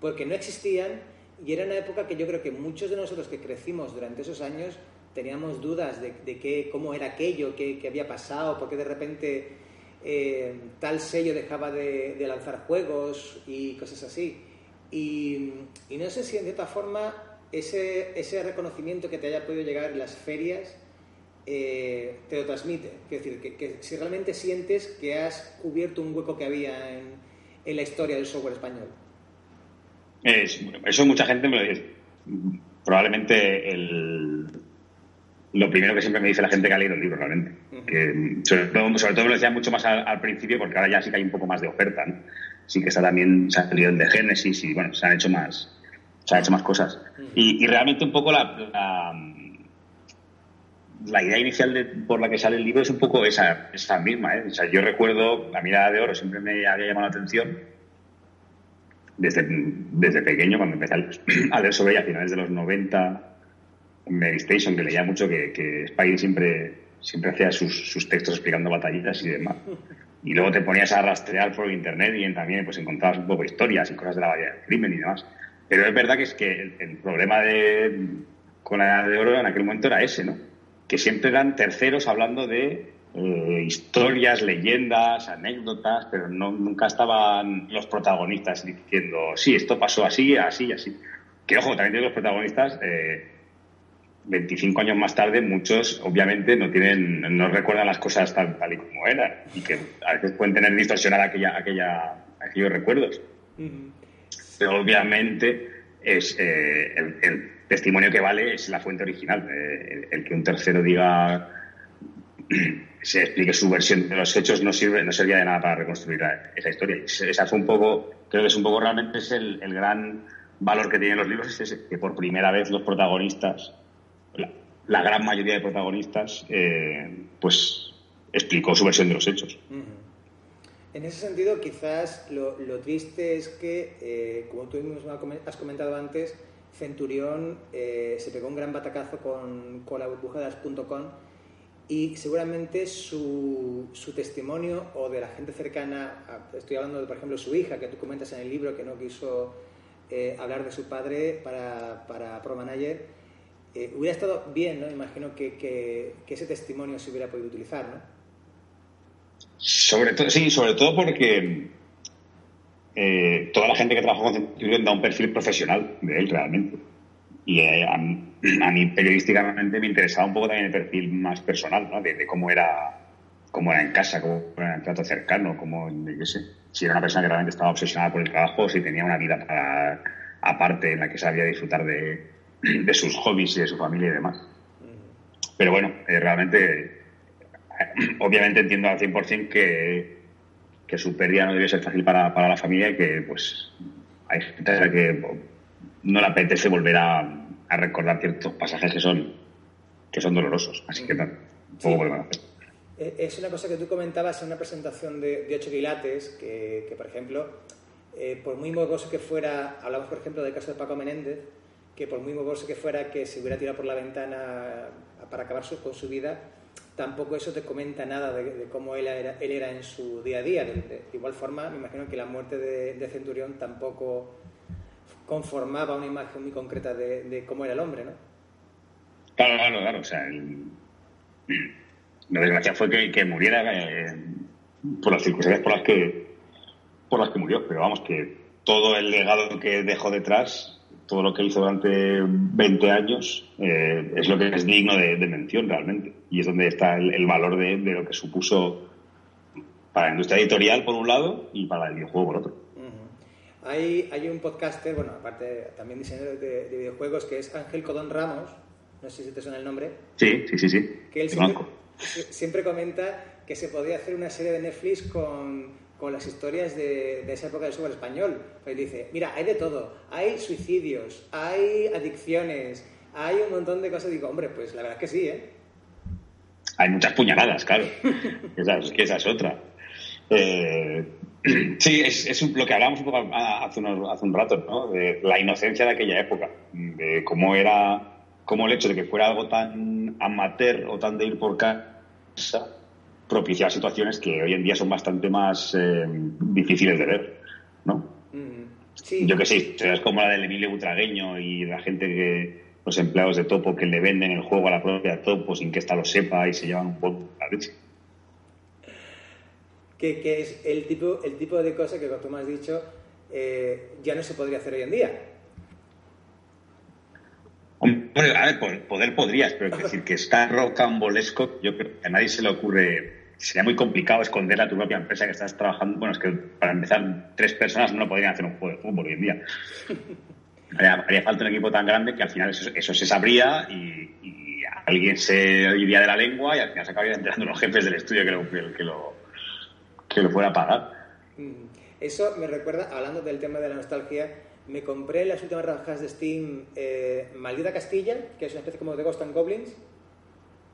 porque no existían y era una época que yo creo que muchos de nosotros que crecimos durante esos años teníamos dudas de, de qué, cómo era aquello, qué, qué había pasado, por qué de repente eh, tal sello dejaba de, lanzar juegos y cosas así. Y, no sé si en cierta forma ese, ese, reconocimiento que te haya podido llegar en las ferias eh, te lo transmite. Es decir, que, si realmente sientes que has cubierto un hueco que había en, la historia del software español. eso mucha gente me lo dice. Probablemente el, lo primero que siempre me dice la gente que ha leído el libro, realmente. que, sobre, todo, me lo decía mucho más al, principio, porque ahora ya sí que hay un poco más de oferta. ¿no? Sí que está también, se ha salido el de Génesis y bueno, se han hecho más, se han hecho más cosas. y, realmente un poco la, la, idea inicial por la que sale el libro es un poco esa, esa misma. ¿eh? O sea, yo recuerdo, la mirada de oro siempre me había llamado la atención desde, desde pequeño, cuando empecé a leer [CLEARS THROAT] sobre ella a finales de los 90 Mary Station, que leía mucho, que, que siempre, siempre hacía sus, textos explicando batallitas y demás. Y luego te ponías a rastrear por internet y también pues encontrabas un poco historias y cosas de la batalla del crimen y demás. Pero es verdad que es que el, problema de, con la edad de oro en aquel momento era ese, ¿no? Que siempre eran terceros hablando de eh, historias, leyendas, anécdotas, pero no, nunca estaban los protagonistas diciendo, sí, esto pasó así, así, así. Que ojo, también tienen los protagonistas, eh, 25 años más tarde, muchos obviamente no tienen, no recuerdan las cosas tal, tal y como eran, y que a veces pueden tener distorsionar aquella, aquella, aquellos recuerdos. Pero obviamente es eh, el, el testimonio que vale es la fuente original. Eh, el, el que un tercero diga se explique su versión de los hechos no sirve no servía de nada para reconstruir la- esa historia. Esa fue un poco, creo que es un poco realmente es el, el gran valor que tienen los libros, es ese, que por primera vez los protagonistas, la, gran mayoría de protagonistas, eh, pues explicó su versión de los hechos. En ese sentido, quizás lo, triste es que, eh, como tú mismo has comentado antes, Centurión eh, se pegó un gran batacazo con, con la burbuja y seguramente su, su testimonio o de la gente cercana, estoy hablando de, por ejemplo, su hija, que tú comentas en el libro que no quiso hablar de su padre para, para Pro Manager, eh, hubiera estado bien, ¿no? Imagino que, que- ese testimonio se hubiera podido utilizar, ¿no? Sobre todo, sí, sobre todo porque eh, toda la gente que trabajó con Centurión da un perfil profesional de él realmente. Y eh, a, mí, a periodísticamente me interesaba un poco también el perfil más personal, ¿no? De, cómo era cómo era en casa, cómo era el trato cercano, cómo, yo sé, si era una persona que realmente estaba obsesionada por el trabajo, o si tenía una vida aparte en la que sabía disfrutar de, [CLEARS THROAT] de sus hobbies y de su familia y demás. Pero bueno, eh, realmente, eh, [CLEARS THROAT] obviamente entiendo al 100% que, que su pérdida no debe ser fácil para, para la familia y que pues hay gente a la que no le apetece volver a, a recordar ciertos pasajes que son, que son dolorosos. Así que no, poco Sí. podemos hacer. Eh, Es una cosa que tú comentabas en una presentación de, de 8 quilates, que, que, por ejemplo, eh, por muy morboso que fuera, hablamos por ejemplo del caso de Paco Menéndez, que por muy morboso que fuera que se hubiera tirado por la ventana para acabar con su vida, tampoco eso te comenta nada de, cómo él era, él era en su día a día. De, igual forma, me imagino que la muerte de, Centurión tampoco conformaba una imagen muy concreta de, de cómo era el hombre, ¿no? Claro, claro, claro. O sea, el- la desgracia fue que, que muriera eh, por las circunstancias por las que por las que murió. Pero vamos, que todo el legado que dejó detrás, todo lo que hizo durante 20 años, eh, es lo que es digno de, de mención realmente. Y es donde está el, el valor de, de lo que supuso para la industria editorial, por un lado, y para el videojuego, por otro. Hay, hay un podcaster, bueno, aparte también diseñador de, de videojuegos, que es Ángel Codón Ramos, no sé si te suena el nombre, Sí, sí, sí, sí. que él [LAUGHS] siempre, comenta que se podía hacer una serie de Netflix con, con las historias de, de esa época del software español. Pues dice, mira, hay de todo, hay suicidios, hay adicciones, hay un montón de cosas. Digo, hombre, pues la verdad es que sí, ¿eh? Hay muchas puñaladas, claro. [LAUGHS] esa, esa es otra. Eh, [CLEARS THROAT] sí, es, es lo que hablábamos un poco hace, unos- hace un rato, ¿no? De la inocencia de aquella época, de cómo era, cómo el hecho de que fuera algo tan amateur o tan de ir por casa propiciaba situaciones que hoy en día son bastante más eh, difíciles de ver, ¿no? Mm, Sí, Yo que sé, historias como la del Emilio Butragueño y la gente que, los empleados de Topo que le venden el juego a la propia Topo sin que ésta lo sepa y se llevan un poco la leche. que, que es el tipo, el tipo de cosa que, como tú me has dicho, eh, ya no se podría hacer hoy en día. Hombre, a ver, poder podrías, pero es decir que es tan rocambolesco, yo creo que a nadie se le ocurre, sería muy complicado esconder a tu propia empresa que estás trabajando. Bueno, es que para empezar, tres personas no podrían hacer un juego de fútbol hoy en día. [LAUGHS] Haría, haría falta un equipo tan grande que al final eso, eso se sabría y, y alguien se iría de la lengua y al final se acabarían enterando los jefes del estudio que lo, que, que lo, que lo fuera a pagar. Mm. Eso me recuerda, hablando del tema de la nostalgia, me compré en las últimas rebajas de Steam eh, Maldita Castilla, que es una especie como de Ghost and Goblins,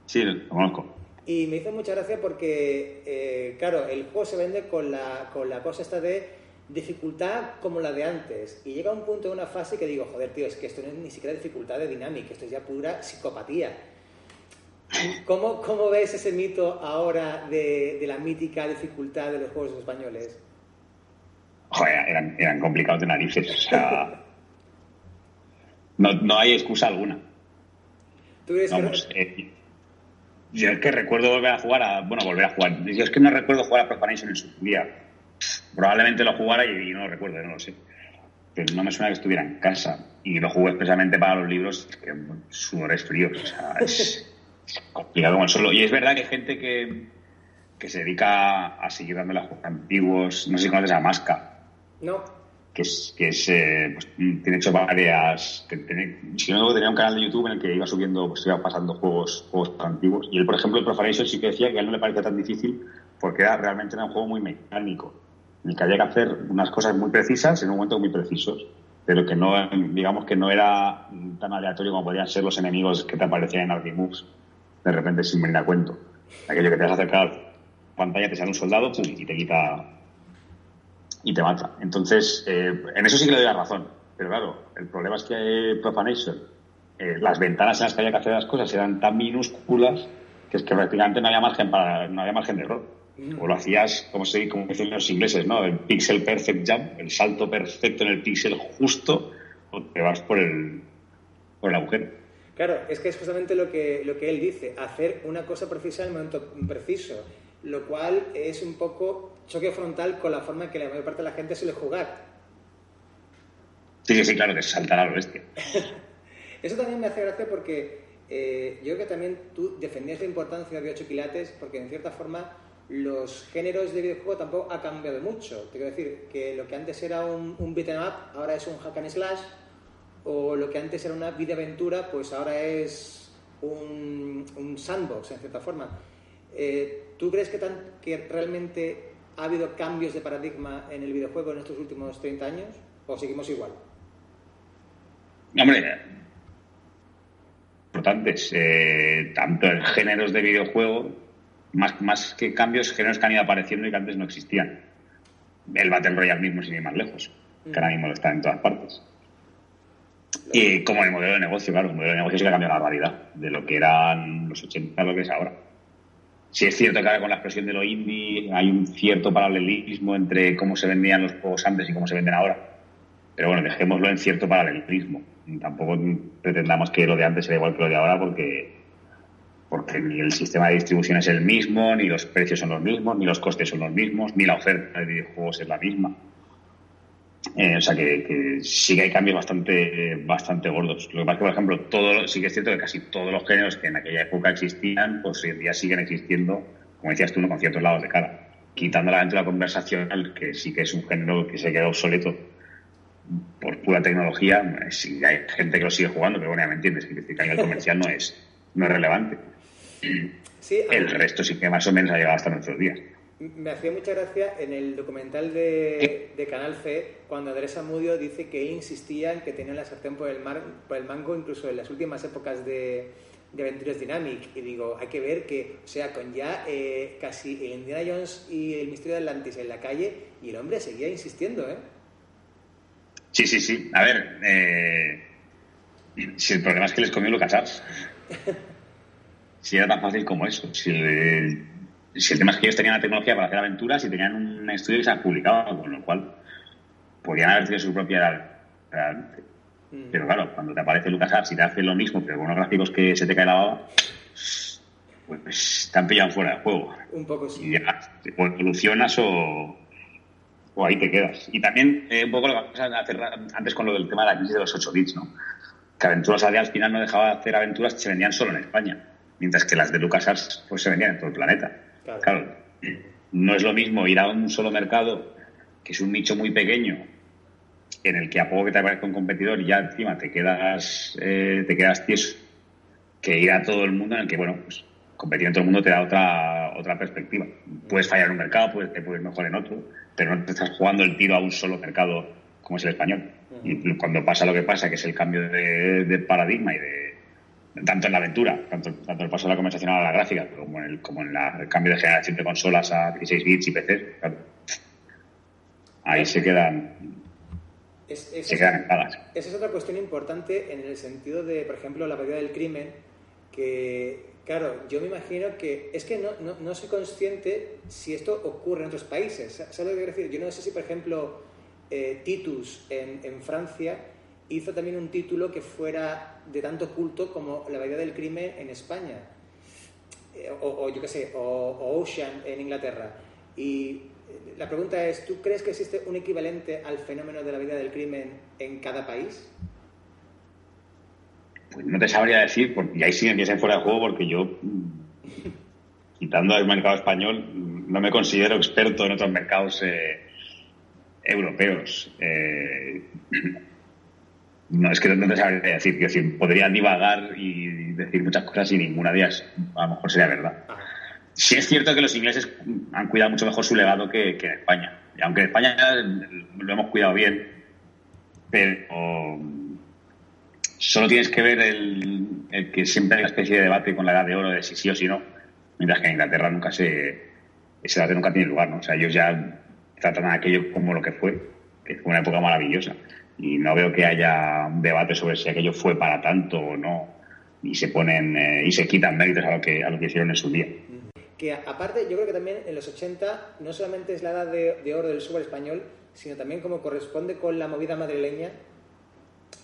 Sí, lo conozco. Y me hizo mucha gracia porque, eh, claro, el juego se vende con la, con la cosa esta de dificultad como la de antes. Y llega un punto, una fase que digo, joder, tío, es que esto no es ni siquiera dificultad de dinámica, esto es ya pura psicopatía. ¿Cómo, cómo ves ese mito ahora de, de la mítica dificultad de los juegos españoles? Joder, eran, eran complicados de narices. O sea, no, no hay excusa alguna. ¿Tú crees que- Vamos, eh, Yo es que recuerdo volver a jugar a. Bueno, volver a jugar. Yo es que no recuerdo jugar a Profanation en su día. Probablemente lo jugara y, no lo recuerdo, no lo sé. Pero no me suena que estuviera en casa. Y lo jugué expresamente para los libros, que sudores fríos. O sea, es, [LAUGHS] complicado como el solo. Y es verdad que hay gente que, que se dedica a seguir dándole a juegos antiguos. No sé si conoces a Masca. No que es, que es eh, pues, tiene hecho varias si no tenía un canal de YouTube en el que iba subiendo pues iba pasando juegos juegos antiguos. Y él por ejemplo el Profanation sí que decía que a él no le parecía tan difícil porque era realmente era un juego muy mecánico en el que había que hacer unas cosas muy precisas en un momento muy precisos pero que no digamos que no era tan aleatorio como podían ser los enemigos que te aparecían en Archimoves de repente sin venir a cuento. Aquello que te acercado a la pantalla te sale un soldado y te quita y te mata. Entonces, eh, en eso sí que le doy la razón. Pero claro, el problema es que Profanation, eh, las ventanas en las que había que hacer las cosas eran tan minúsculas que es que prácticamente no había margen para no había margen de error. Mm. O lo hacías, como, se, como dicen los ingleses, ¿no? El pixel perfect jump, el salto perfecto en el pixel justo, o te vas por el, por el agujero. Claro, es que es justamente lo que, lo que él dice, hacer una cosa precisa en el momento preciso, lo cual es un poco choque frontal con la forma en que la mayor parte de la gente suele jugar. Sí, sí, claro, que saltará a lo bestia. [LAUGHS] Eso también me hace gracia porque eh, yo creo que también tú defendías la importancia de 8 quilates porque en cierta forma los géneros de videojuego tampoco ha cambiado mucho. Te quiero decir que lo que antes era un, un beat'em up ahora es un hack and slash o lo que antes era una vida aventura pues ahora es un, un sandbox en cierta forma. Eh, ¿Tú crees que, tan, que realmente ¿Ha habido cambios de paradigma en el videojuego en estos últimos 30 años o seguimos igual? Hombre, importantes, eh, tanto en géneros de videojuego, más, más que cambios, géneros que han ido apareciendo y que antes no existían. El Battle Royale mismo, sin ir más lejos, que ahora mismo está en todas partes. Y como el modelo de negocio, claro, el modelo de negocio sí que ha cambiado la barbaridad de lo que eran los 80 a lo que es ahora. Sí es cierto que ahora con la expresión de lo indie hay un cierto paralelismo entre cómo se vendían los juegos antes y cómo se venden ahora. Pero bueno, dejémoslo en cierto paralelismo. Tampoco pretendamos que lo de antes sea igual que lo de ahora porque, porque ni el sistema de distribución es el mismo, ni los precios son los mismos, ni los costes son los mismos, ni la oferta de videojuegos es la misma. Eh, o sea que, sí que hay cambios bastante, bastante gordos. Lo que pasa es que, por ejemplo, todo, sí que es cierto que casi todos los géneros que en aquella época existían, pues hoy en día siguen existiendo, como decías tú, con ciertos lados de cara. Quitando la aventura conversacional, que sí que es un género que se queda obsoleto por pura tecnología, sí hay gente que lo sigue jugando, pero bueno, ya me entiendes, que nivel comercial no es, no es relevante. el resto sí que más o menos ha llegado hasta nuestros días me hacía mucha gracia en el documental de, Canal C cuando Andrés Amudio dice que él insistía en que tenía la sartén por el, mar, por el mango incluso en las últimas épocas de, de Aventuras Dynamic y digo, hay que ver que, o sea, con ya eh, casi el Indiana Jones y el misterio de Atlantis en la calle y el hombre seguía insistiendo, ¿eh? Sí, sí, sí. A ver, eh, si el problema es que les comió Lucas [LAUGHS] si era tan fácil como eso. Si el, si el tema es que ellos tenían la tecnología para hacer aventuras y tenían un estudio que se ha publicado, con lo cual podían haber tenido su propia realmente. Mm. Pero claro, cuando te aparece LucasArts y te hace lo mismo, pero con unos gráficos que se te cae la baba, pues te han pillado fuera de juego. Un poco sí. Y ya, o evolucionas o, o ahí te quedas. Y también eh, un poco lo que a hacer antes con lo del tema de la crisis de los 8 bits, ¿no? Que Aventuras al final no dejaba de hacer aventuras que se vendían solo en España, mientras que las de LucasArts pues se vendían en todo el planeta. Claro. no es lo mismo ir a un solo mercado, que es un nicho muy pequeño, en el que a poco que te aparezca un competidor y ya encima te quedas, eh, te quedas tieso, que ir a todo el mundo en el que, bueno, pues competir en todo el mundo te da otra, otra perspectiva. Puedes fallar en un mercado, puedes, te puedes mejor en otro, pero no te estás jugando el tiro a un solo mercado como es el español. Y cuando pasa lo que pasa, que es el cambio de paradigma y de, tanto en la aventura, tanto, tanto el paso de la conversación a la gráfica, como en el, como en el cambio de generación de consolas a 16 bits y PC. Ahí se quedan. se quedan Esa es otra cuestión importante en el sentido de, por ejemplo, la variedad del crimen, que, claro, yo me imagino que es que no, no, no soy consciente si esto ocurre en otros países. ¿Sabes lo que quiero decir? Yo no sé si, por ejemplo, eh, Titus en, en Francia hizo también un título que fuera de tanto culto como La variedad del crimen en España. eh, o, yo qué sé, o, Ocean en Inglaterra. Y eh, la pregunta es, ¿tú crees que existe un equivalente al fenómeno de la vida del crimen en cada país? Pues no te sabría decir, porque, ahí sí empieza fuera de juego, porque yo, mm, quitando el mercado español, mm, no me considero experto en otros mercados eh, europeos. No, es que no te sabría decir, que decir, podría divagar y decir muchas cosas y ninguna de ellas a lo mejor sería verdad. Sí es cierto que los ingleses han cuidado mucho mejor su legado que, que en España. Y aunque en España lo hemos cuidado bien, pero solo tienes que ver el, el que siempre hay una especie de debate con la edad de oro de si sí o si no, mientras que en Inglaterra nunca se, ese debate nunca tiene lugar, ¿no? O sea, ellos ya tratan a aquello como lo que fue, que fue una época maravillosa. Y no veo que haya un debate sobre si aquello fue para tanto o no, y se ponen eh, y se quitan méritos a lo que a lo que hicieron en su día. Que aparte, yo creo que también en los 80 no solamente es la edad de, oro del fútbol español, sino también como corresponde con la movida madrileña.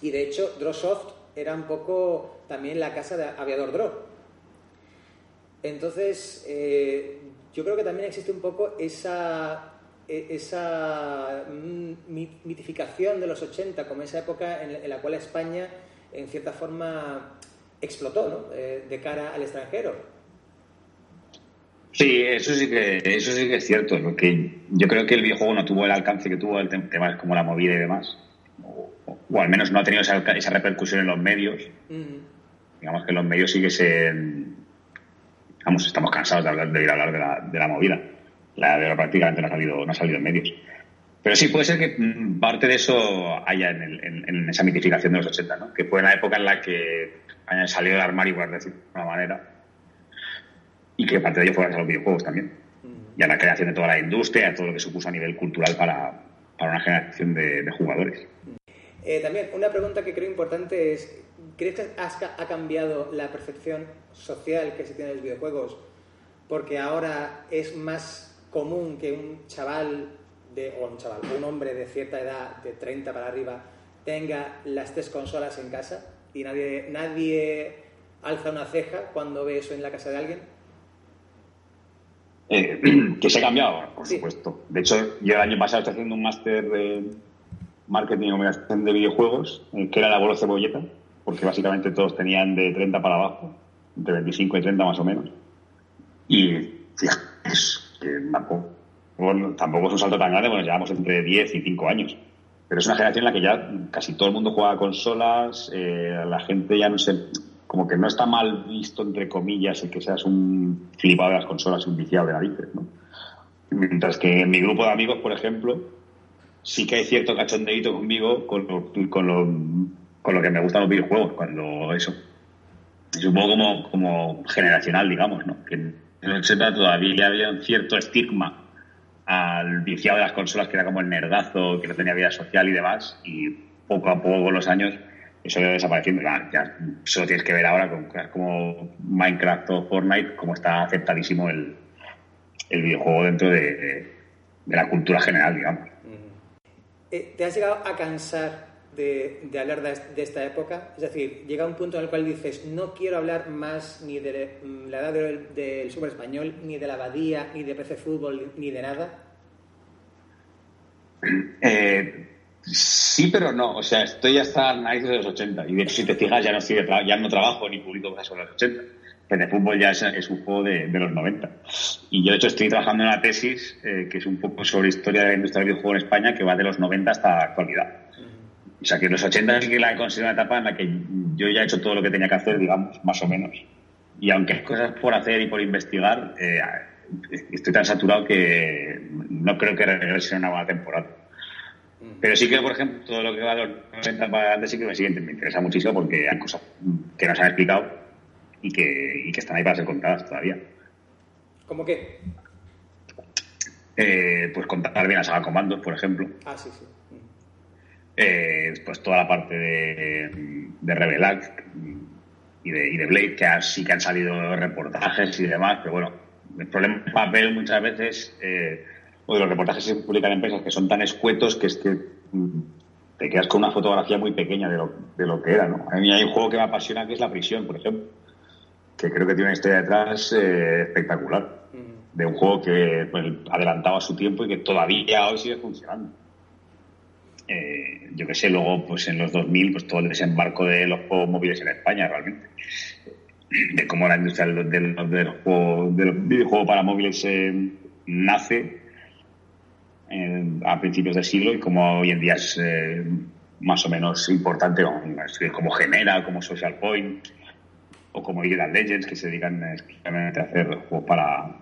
Y de hecho, Drowsoft era un poco también la casa de Aviador Draw. Entonces, eh, yo creo que también existe un poco esa, esa mm, mi- mitificación de los 80 como esa época en, la cual España, en cierta forma, explotó ¿no? Eh, de cara al extranjero. Sí, eso sí que eso sí que es cierto, porque yo creo que el videojuego no tuvo el alcance que tuvo el tem- temas como la movida y demás, o, o al menos no ha tenido esa, repercusión en los medios. Digamos que en los medios sí que se, vamos, estamos cansados de hablar de ir a hablar de la, de la movida. La de prácticamente no ha salido, no ha salido en medios. Pero sí, puede ser que mm, parte de eso haya en, el- en- en esa mitificación de los 80, ¿no? Que fue la época en la que España salió del armario, por decirlo de alguna manera, y que parte de ello fue gracias a los videojuegos también. Y a la creación de toda la industria, a todo lo que supuso a nivel cultural para, para una generación de, de jugadores. Eh, también, una pregunta que creo importante es, ¿crees que ha cambiado la percepción social que se tiene de los videojuegos? Porque ahora es más común que un chaval, de, o un chaval, un hombre de cierta edad, de 30 para arriba, tenga las tres consolas en casa y nadie, nadie alza una ceja cuando ve eso en la casa de alguien. Eh, [CLEARS THROAT] que se ha cambiado, por Sí. supuesto. De hecho, yo el año pasado estoy haciendo un máster de marketing y comunicación de videojuegos, eh, que era la bolo cebolleta, porque básicamente todos tenían de 30 para abajo, entre 25 y 30 más o menos. Y fíjate, es que tampoco, es un salto tan grande, bueno, llevamos entre 10 y 5 años. Pero es una generación en la que ya casi todo el mundo juega a consolas, eh, la gente ya no se. como que no está mal visto, entre comillas, el que seas un flipado de las consolas, un viciado de narices, ¿no? Mientras que en mi grupo de amigos, por ejemplo, sí que hay cierto cachondeíto conmigo con lo, con lo, con lo que me gustan los videojuegos, cuando eso. Es un poco como, como generacional, digamos, ¿no? En los 80 todavía había un cierto estigma al viciado de las consolas, que era como el nerdazo, que no tenía vida social y demás, y poco a poco con los años eso ha ido desapareciendo. Ya, solo tienes que ver ahora con como Minecraft o Fortnite, cómo está aceptadísimo el, el videojuego dentro de, de- de la cultura general, digamos. Eh, ¿Te has llegado a cansar de, de hablar de, esta época? Es decir, llega un punto en el cual dices, no quiero hablar más ni de la edad del, del super español, ni de la abadía, ni de PC Fútbol, ni de nada. Eh, sí, pero no. O sea, estoy hasta narices de los 80. Y de hecho, si te fijas, ya no, estoy de tra- ya no trabajo ni publico cosas sobre los 80. El fútbol ya es, es un juego de, de los 90. Y yo, de hecho, estoy trabajando en una tesis eh, que es un poco sobre historia de la industria del videojuego en España que va de los 90 hasta la actualidad. O sea, que los 80 sí que la considero una etapa en la que yo ya he hecho todo lo que tenía que hacer, digamos, más o menos. Y aunque hay cosas por hacer y por investigar, eh, estoy tan saturado que no creo que regrese una buena temporada. Pero sí que, por ejemplo, todo lo que va de los 90 para adelante sí que me, sigue, me interesa muchísimo porque hay cosas que nos han explicado y que, y que están ahí para ser contadas todavía. ¿Cómo que? Eh, pues contar bien la saga Comandos, por ejemplo. Ah, sí, sí. Eh, pues toda la parte de, de Revelac y de, y de Blade, que ha- sí que han salido reportajes y demás, pero bueno, el problema del papel muchas veces, eh, o de los reportajes que se publican en empresas que son tan escuetos que es que mm, te quedas con una fotografía muy pequeña de lo, de lo que era, ¿no? A mí hay un juego que me apasiona que es La Prisión, por ejemplo, que creo que tiene una historia detrás eh, espectacular. De un juego que pues, adelantaba su tiempo y que todavía hoy sigue funcionando. Eh, yo qué sé, luego pues en los 2000 pues todo el desembarco de los juegos móviles en España realmente. De cómo la industria del, del, del juego, del videojuego para móviles eh, nace eh, a principios del siglo y como hoy en día es eh, más o menos importante como Genera, como Social Point o como Digital Legends que se dedican exclusivamente a hacer juegos para,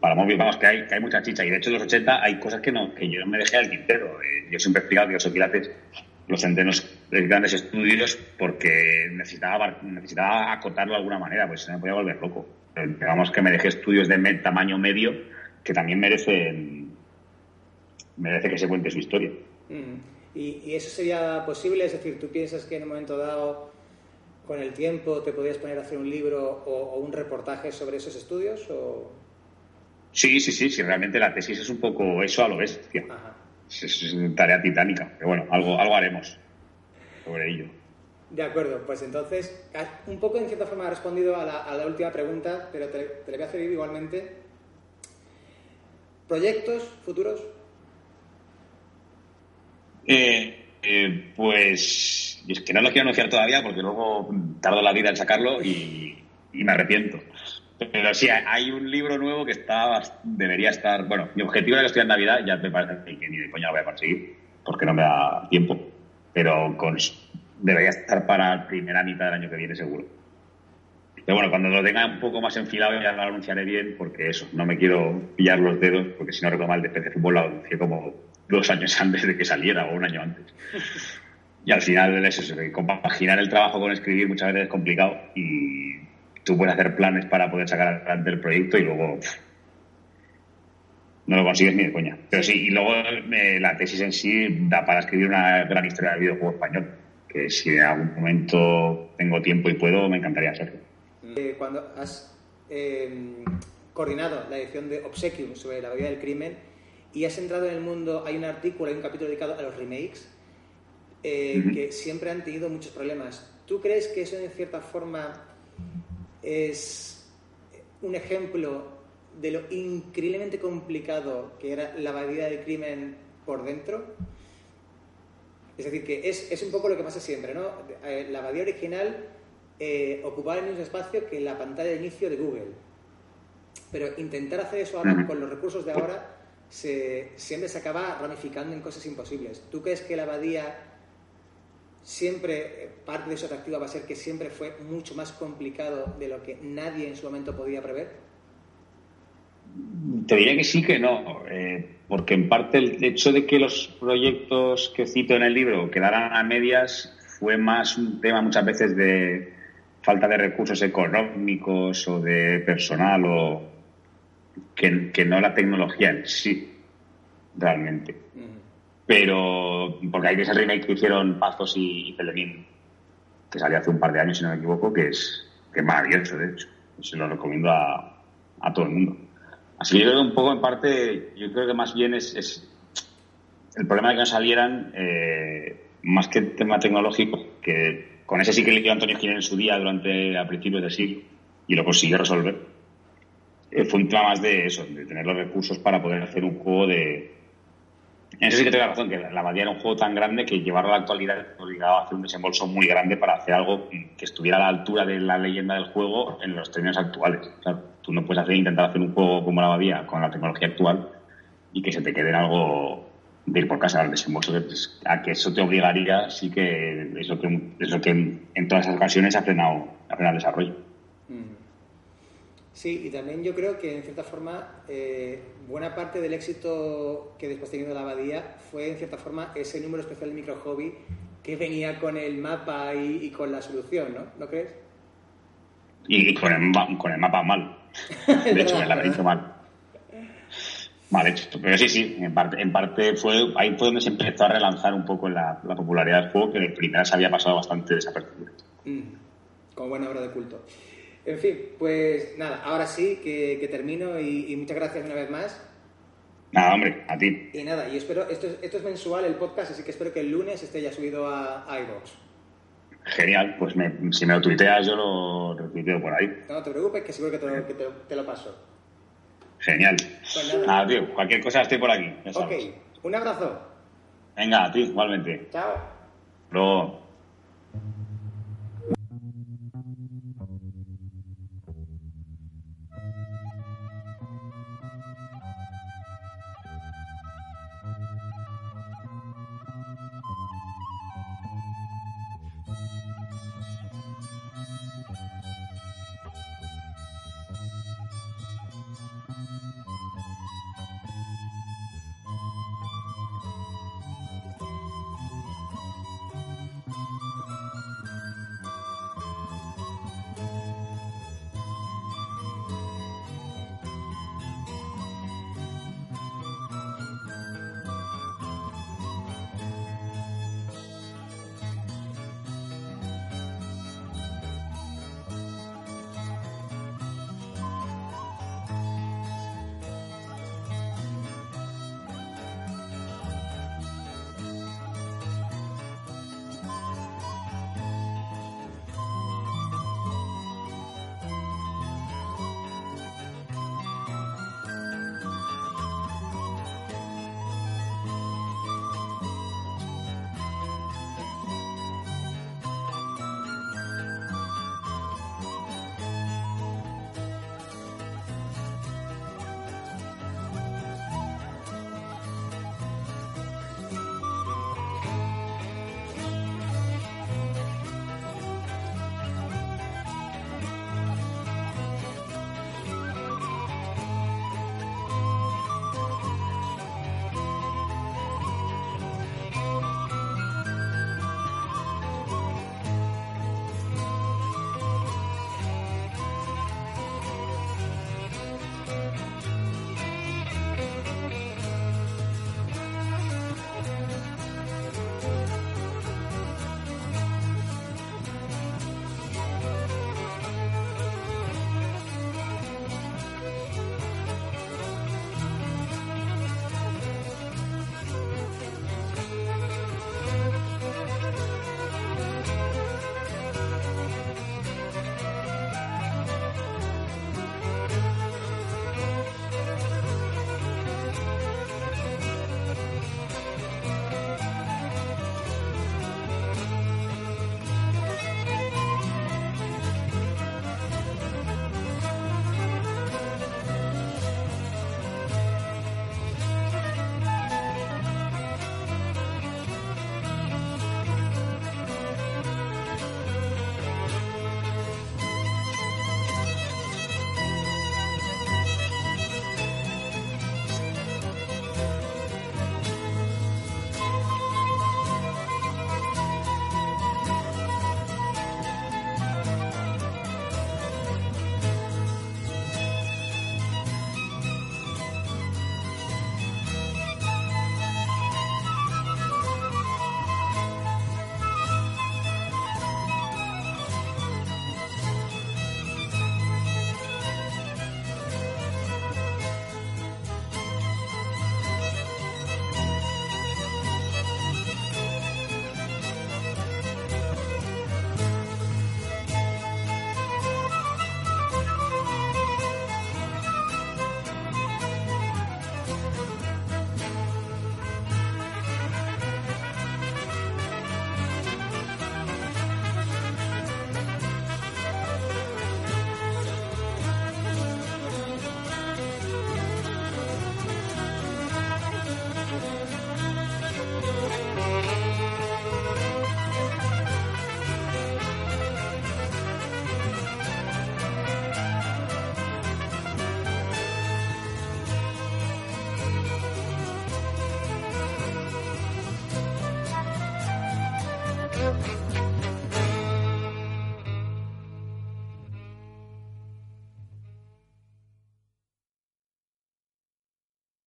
para móvil, vamos, que hay, que hay mucha chicha. Y de hecho, en los 80 hay cosas que no que yo no me dejé al tintero. Eh, yo siempre he explicado que los Pilates los centenos de grandes estudios porque necesitaba, necesitaba acotarlo de alguna manera, pues se me podía volver loco. Pero digamos que me dejé estudios de med, tamaño medio que también merecen merece que se cuente su historia. Mm. ¿Y, ¿Y eso sería posible? Es decir, ¿tú piensas que en un momento dado, con el tiempo, te podrías poner a hacer un libro o, un reportaje sobre esos estudios? Sí, sí, sí, sí, realmente la tesis es un poco eso a lo bestia. Es, es una tarea titánica, pero bueno, algo, algo haremos sobre ello. De acuerdo, pues entonces, un poco en cierta forma ha respondido a la, a la última pregunta, pero te, te la voy a hacer igualmente. ¿Proyectos futuros? Eh, eh, pues es que no lo quiero anunciar todavía porque luego tardo la vida en sacarlo y, y me arrepiento. Pero sí, hay un libro nuevo que está debería estar. Bueno, mi objetivo era que estuviera en Navidad, ya me parece que ni de coña lo voy a conseguir porque no me da tiempo. Pero con, debería estar para primera mitad del año que viene, seguro. Pero bueno, cuando lo tenga un poco más enfilado ya lo anunciaré bien porque eso, no me quiero pillar los dedos porque si no recuerdo mal de PC Fútbol lo anuncié como dos años [LAUGHS] antes de que saliera o un año antes. Y al final es eso, compaginar el trabajo con escribir muchas veces es complicado y tú puedes hacer planes para poder sacar adelante el proyecto y luego pff, no lo consigues ni de coña. Pero sí, y luego eh, la tesis en sí da para escribir una gran historia del videojuego español, que si en algún momento tengo tiempo y puedo, me encantaría hacerlo. Eh, cuando has eh, coordinado la edición de Obsequium sobre la vida del crimen y has entrado en el mundo, hay un artículo, hay un capítulo dedicado a los remakes eh, que siempre han tenido muchos problemas. ¿Tú crees que eso en cierta forma es un ejemplo de lo increíblemente complicado que era la vida del crimen por dentro? Es decir, que es, es un poco lo que pasa siempre, ¿no? Eh, La abadía original eh, ocupaba el mismo espacio que la pantalla de inicio de Google. Pero intentar hacer eso ahora con los recursos de ahora se, siempre se acaba ramificando en cosas imposibles. ¿Tú crees que la abadía siempre, eh, parte de su atractivo va a ser que siempre fue mucho más complicado de lo que nadie en su momento podía prever? Te diría que sí que no, eh, porque en parte el hecho de que los proyectos que cito en el libro quedaran a medias fue más un tema muchas veces de falta de recursos económicos o de personal o que, que no la tecnología en sí, realmente. Pero, porque hay ese remake que hicieron Pazos y, y que salió hace un par de años, si no me equivoco, que es, que es maravilloso, de hecho. Se lo recomiendo a, a todo el mundo. Así que yo creo que un poco en parte, yo creo que más bien es, es el problema de que no salieran, eh, más que el tema tecnológico, que con ese sí que le dio Antonio Giner en su día durante a principios del siglo y lo consiguió resolver. Eh, fue un tema más de eso, de tener los recursos para poder hacer un juego de. Eso sí que tengo razón, que la Abadía era un juego tan grande que llevarlo a la actualidad obligaba a hacer un desembolso muy grande para hacer algo que estuviera a la altura de la leyenda del juego en los términos actuales. Tú no puedes hacer, intentar hacer un juego como la Abadía con la tecnología actual y que se te quede en algo de ir por casa al desembolso. pues, a que eso te obligaría, sí que es lo que, es lo que en todas esas ocasiones ha frenado, ha frenado el desarrollo. Sí, y también yo creo que en cierta forma eh, buena parte del éxito que después tenido la abadía fue en cierta forma ese número especial de micro hobby que venía con el mapa y, y con la solución, ¿no? ¿No crees? Y, y con, el, con el mapa mal. [LAUGHS] De hecho, el laberinto mal. Mal hecho. Pero sí, sí, en parte, en parte fue ahí fue donde se empezó a relanzar un poco la, la popularidad del juego, que de primeras había pasado bastante desapercibido. Mm, como buena obra de culto. En fin, pues nada, ahora sí que, que termino y, y muchas gracias una vez más. Nada, hombre, a ti. Y nada, y espero, esto es, esto es mensual el podcast, así que espero que el lunes esté ya subido a, a iVoox. Genial, pues me- si me lo tuiteas yo lo retuiteo por ahí. No te preocupes, que seguro que te lo, que te lo- te lo paso. Genial. Pues nada. Nada, tío, cualquier cosa estoy por aquí. ya Ok, un abrazo. Venga, a ti, igualmente. Chao. Luego.